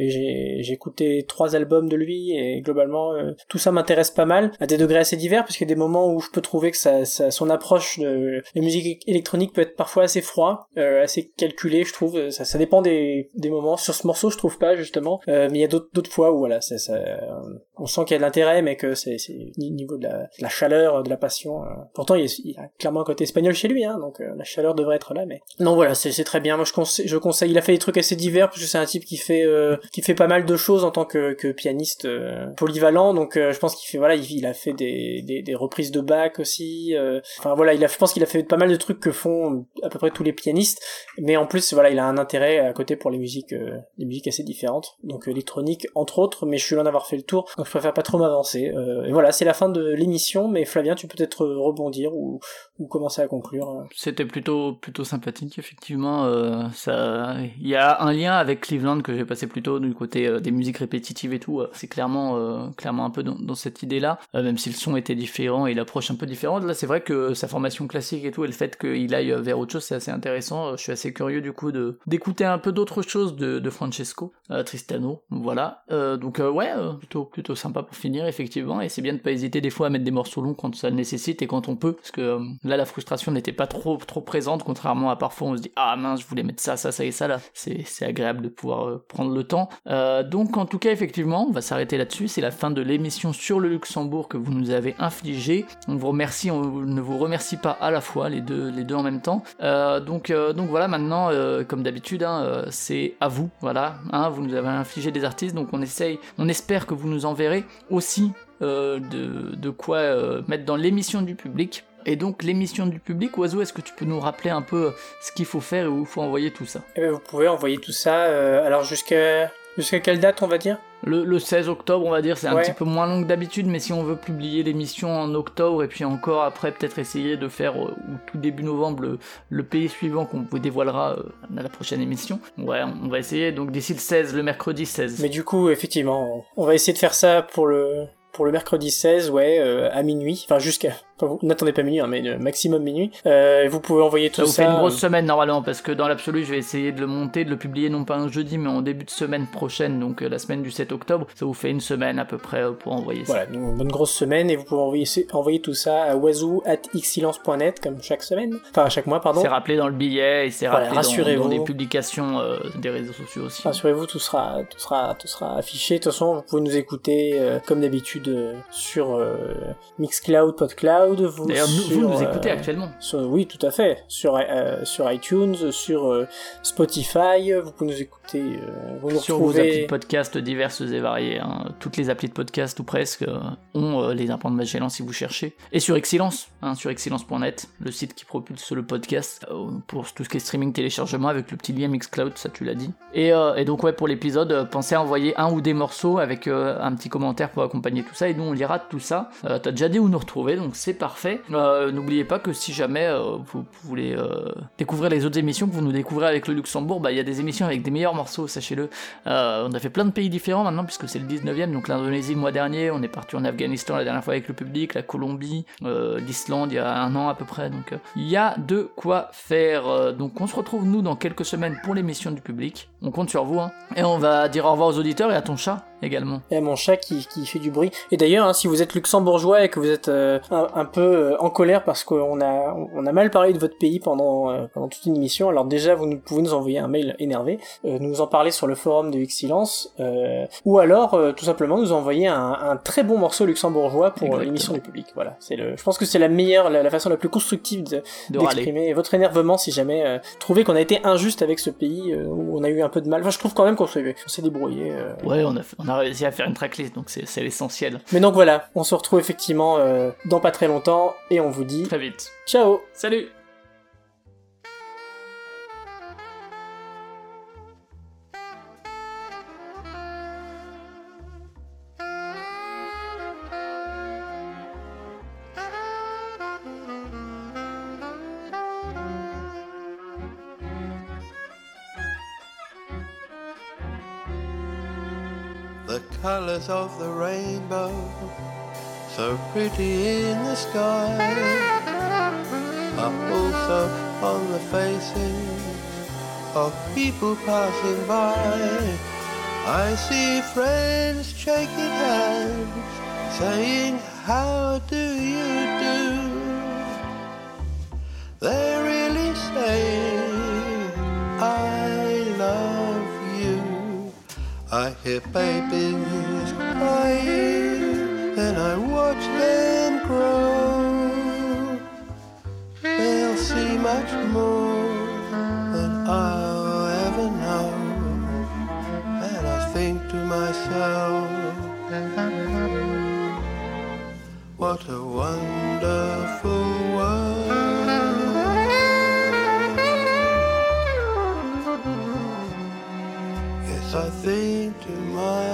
j'ai écouté trois albums de lui et globalement euh, tout ça m'intéresse pas mal à des degrés assez divers parce qu'il y a des moments où je peux trouver que ça, son approche de la musique électronique peut être parfois assez froid, euh, assez calculé, je trouve. Ça, ça dépend des, des moments. Sur ce morceau, je trouve pas justement, Euh, mais il y a d'autres fois où voilà, ça, ça, on sent qu'il y a de l'intérêt, mais que c'est au niveau de la, de la chaleur, de la passion. euh. Pourtant, il y, a, clairement un côté espagnol chez lui, hein, donc euh, la chaleur devrait être là. Mais non, voilà, c'est très bien. Moi, je conseille, je conseille. Il a fait des trucs assez divers parce que c'est un type qui fait euh, qui fait pas mal de choses en tant que, que pianiste euh, polyvalent. Donc, euh, je pense qu'il fait voilà, il, a fait des, des, reprises de Bach aussi. euh. Enfin voilà, il a, je pense qu'il a fait pas mal de trucs que font à peu près tous les pianistes. Mais en plus, voilà, il a un intérêt à côté pour les musiques, les musiques assez différentes. Donc électronique entre autres, mais je suis loin d'avoir fait le tour, je préfère pas trop m'avancer. Euh, et voilà, c'est la fin de l'émission. Mais Flavien, tu peux peut-être rebondir ou, commencer à conclure. euh. C'était plutôt plutôt sympathique effectivement. euh, il y a un lien avec Cleveland que j'ai passé plus tôt du côté euh, des musiques répétitives et tout. euh, c'est clairement euh, clairement un peu dans, cette idée-là, euh, même si le son était différent et l'approche un peu différente. Là, c'est vrai que sa formation classique et tout et le fait qu'il aille vers autre chose, c'est assez intéressant. Euh, Je suis assez curieux du coup de d'écouter un peu d'autres choses de, de Francesco euh, Tristano. Voilà. Euh, donc euh, ouais, euh, plutôt sympa pour finir effectivement. Et c'est bien de pas hésiter des fois à mettre des morceaux longs quand ça nécessite et quand on peut, parce que euh, là la frustration n'était pas trop trop présente, contrairement à parfois on se dit ah mince je voulais mettre ça ça ça et ça là. C'est agréable de pouvoir euh, prendre le temps. Euh, donc en tout cas effectivement on va s'arrêter là-dessus. C'est la fin de l'émission sur le Luxembourg que vous nous avez infligé. On vous remercie, on ne vous remercie pas à la fois les deux les deux en même temps. Donc donc voilà maintenant comme d'habitude hein, c'est à vous voilà hein, vous nous avez infligé des artistes donc on essaye on espère que vous nous enverrez aussi euh, de, quoi euh, mettre dans l'émission du public. Et donc l'émission du public, Oiseau, est-ce que tu peux nous rappeler un peu ce qu'il faut faire et où il faut envoyer tout ça? Eh ben, vous pouvez envoyer tout ça. euh, alors jusqu'à Jusqu'à quelle date on va dire? Le, le 16 octobre, on va dire, c'est un petit peu moins long que d'habitude, mais si on veut publier l'émission en octobre et puis encore après peut-être essayer de faire euh, ou tout début novembre le, le pays suivant qu'on vous dévoilera euh, à la prochaine émission. Ouais, on va essayer. Donc d'ici le 16, le mercredi 16. Mais du coup, effectivement, on va essayer de faire ça pour le pour le mercredi 16, ouais, euh, à minuit. Enfin, jusqu'à... Enfin, vous n'attendez pas minuit, hein, mais euh, maximum minuit. Euh, vous pouvez envoyer tout Ça vous ça... fait une grosse euh, semaine normalement parce que dans l'absolu je vais essayer de le monter, de le publier non pas un jeudi mais en début de semaine prochaine, donc la semaine du 7 octobre. Ça vous fait une semaine à peu près pour envoyer ça. Voilà, donc, une bonne grosse semaine et vous pouvez envoyer, envoyer tout ça à wazoo.xsilence.net comme chaque semaine. Enfin, chaque mois, pardon. C'est rappelé dans le billet et c'est Voilà, rappelé dans- dans, les publications euh, des réseaux sociaux aussi. Rassurez-vous, tout sera, tout sera, tout sera affiché. De toute façon, vous pouvez nous écouter euh, comme d'habitude sur Mixcloud, Podcloud. Vous, D'ailleurs, nous- vous sur, nous euh, écoutez actuellement. sur- oui, tout à fait. Sur euh, sur iTunes, sur euh, Spotify. Vous pouvez nous écouter. vous nous Sur vos applis de podcast diverses et variées. hein. Toutes les applis de podcast ou presque ont les implants de Magellan si vous cherchez. Et sur Excellence, hein, sur excellence.net, le site qui propulse le podcast pour tout ce qui est streaming téléchargement avec le petit lien Mixcloud, ça tu l'as dit. Et, euh, et donc ouais pour l'épisode, pensez à envoyer un ou des morceaux avec euh, un petit commentaire pour accompagner tout ça et nous on lira tout ça. Euh, T'as déjà dit où nous retrouver donc c'est parfait. Euh, N'oubliez pas que si jamais euh, vous voulez euh, découvrir les autres émissions que vous nous découvrez avec le Luxembourg, bah il y a des émissions avec des meilleurs morceaux, sachez-le. On a fait plein de pays différents maintenant puisque c'est le 19e, donc l'Indonésie le mois dernier, on est parti en Afghanistan la dernière fois avec le public, la Colombie, l'Islande il y a un an à peu près, donc il y a de quoi faire. Donc on se retrouve nous dans quelques semaines pour l'émission du public, on compte sur vous, hein. et on va dire au revoir aux auditeurs et à ton chat également. Et à mon chat qui, qui fait du bruit. Et d'ailleurs, hein, si vous êtes luxembourgeois et que vous êtes un peu euh, en colère parce qu'on a, on a mal parlé de votre pays pendant, euh, pendant toute une émission, alors déjà, vous nous, pouvez nous envoyer un mail énervé, euh, nous en parler sur le forum de Excellence, euh, ou alors tout simplement nous envoyer un, un très bon morceau luxembourgeois pour l'émission du public. Voilà, c'est le, je pense que c'est la meilleure, la, la façon la plus constructive de- De râler. d'exprimer votre énervement si jamais trouvez qu'on a été injuste avec ce pays où on a eu un peu de mal. Enfin, je trouve quand même qu'on s'est, on s'est débrouillé. Ouais, on a, on a réussi à faire une tracklist, donc c'est c'est l'essentiel. mais donc voilà, on se retrouve effectivement dans pas très longtemps et on vous dit Très vite. ciao. Salut. The colors of the rainbow, so pretty in the sky, are also on the faces of people passing by. I see friends shaking hands, saying, How do you do? They're really saying, I love you. I hear babies crying, then I watch them grow. They'll see much more than I'll ever know. And I think to myself, what a wonderful world. Yes, I think to myself,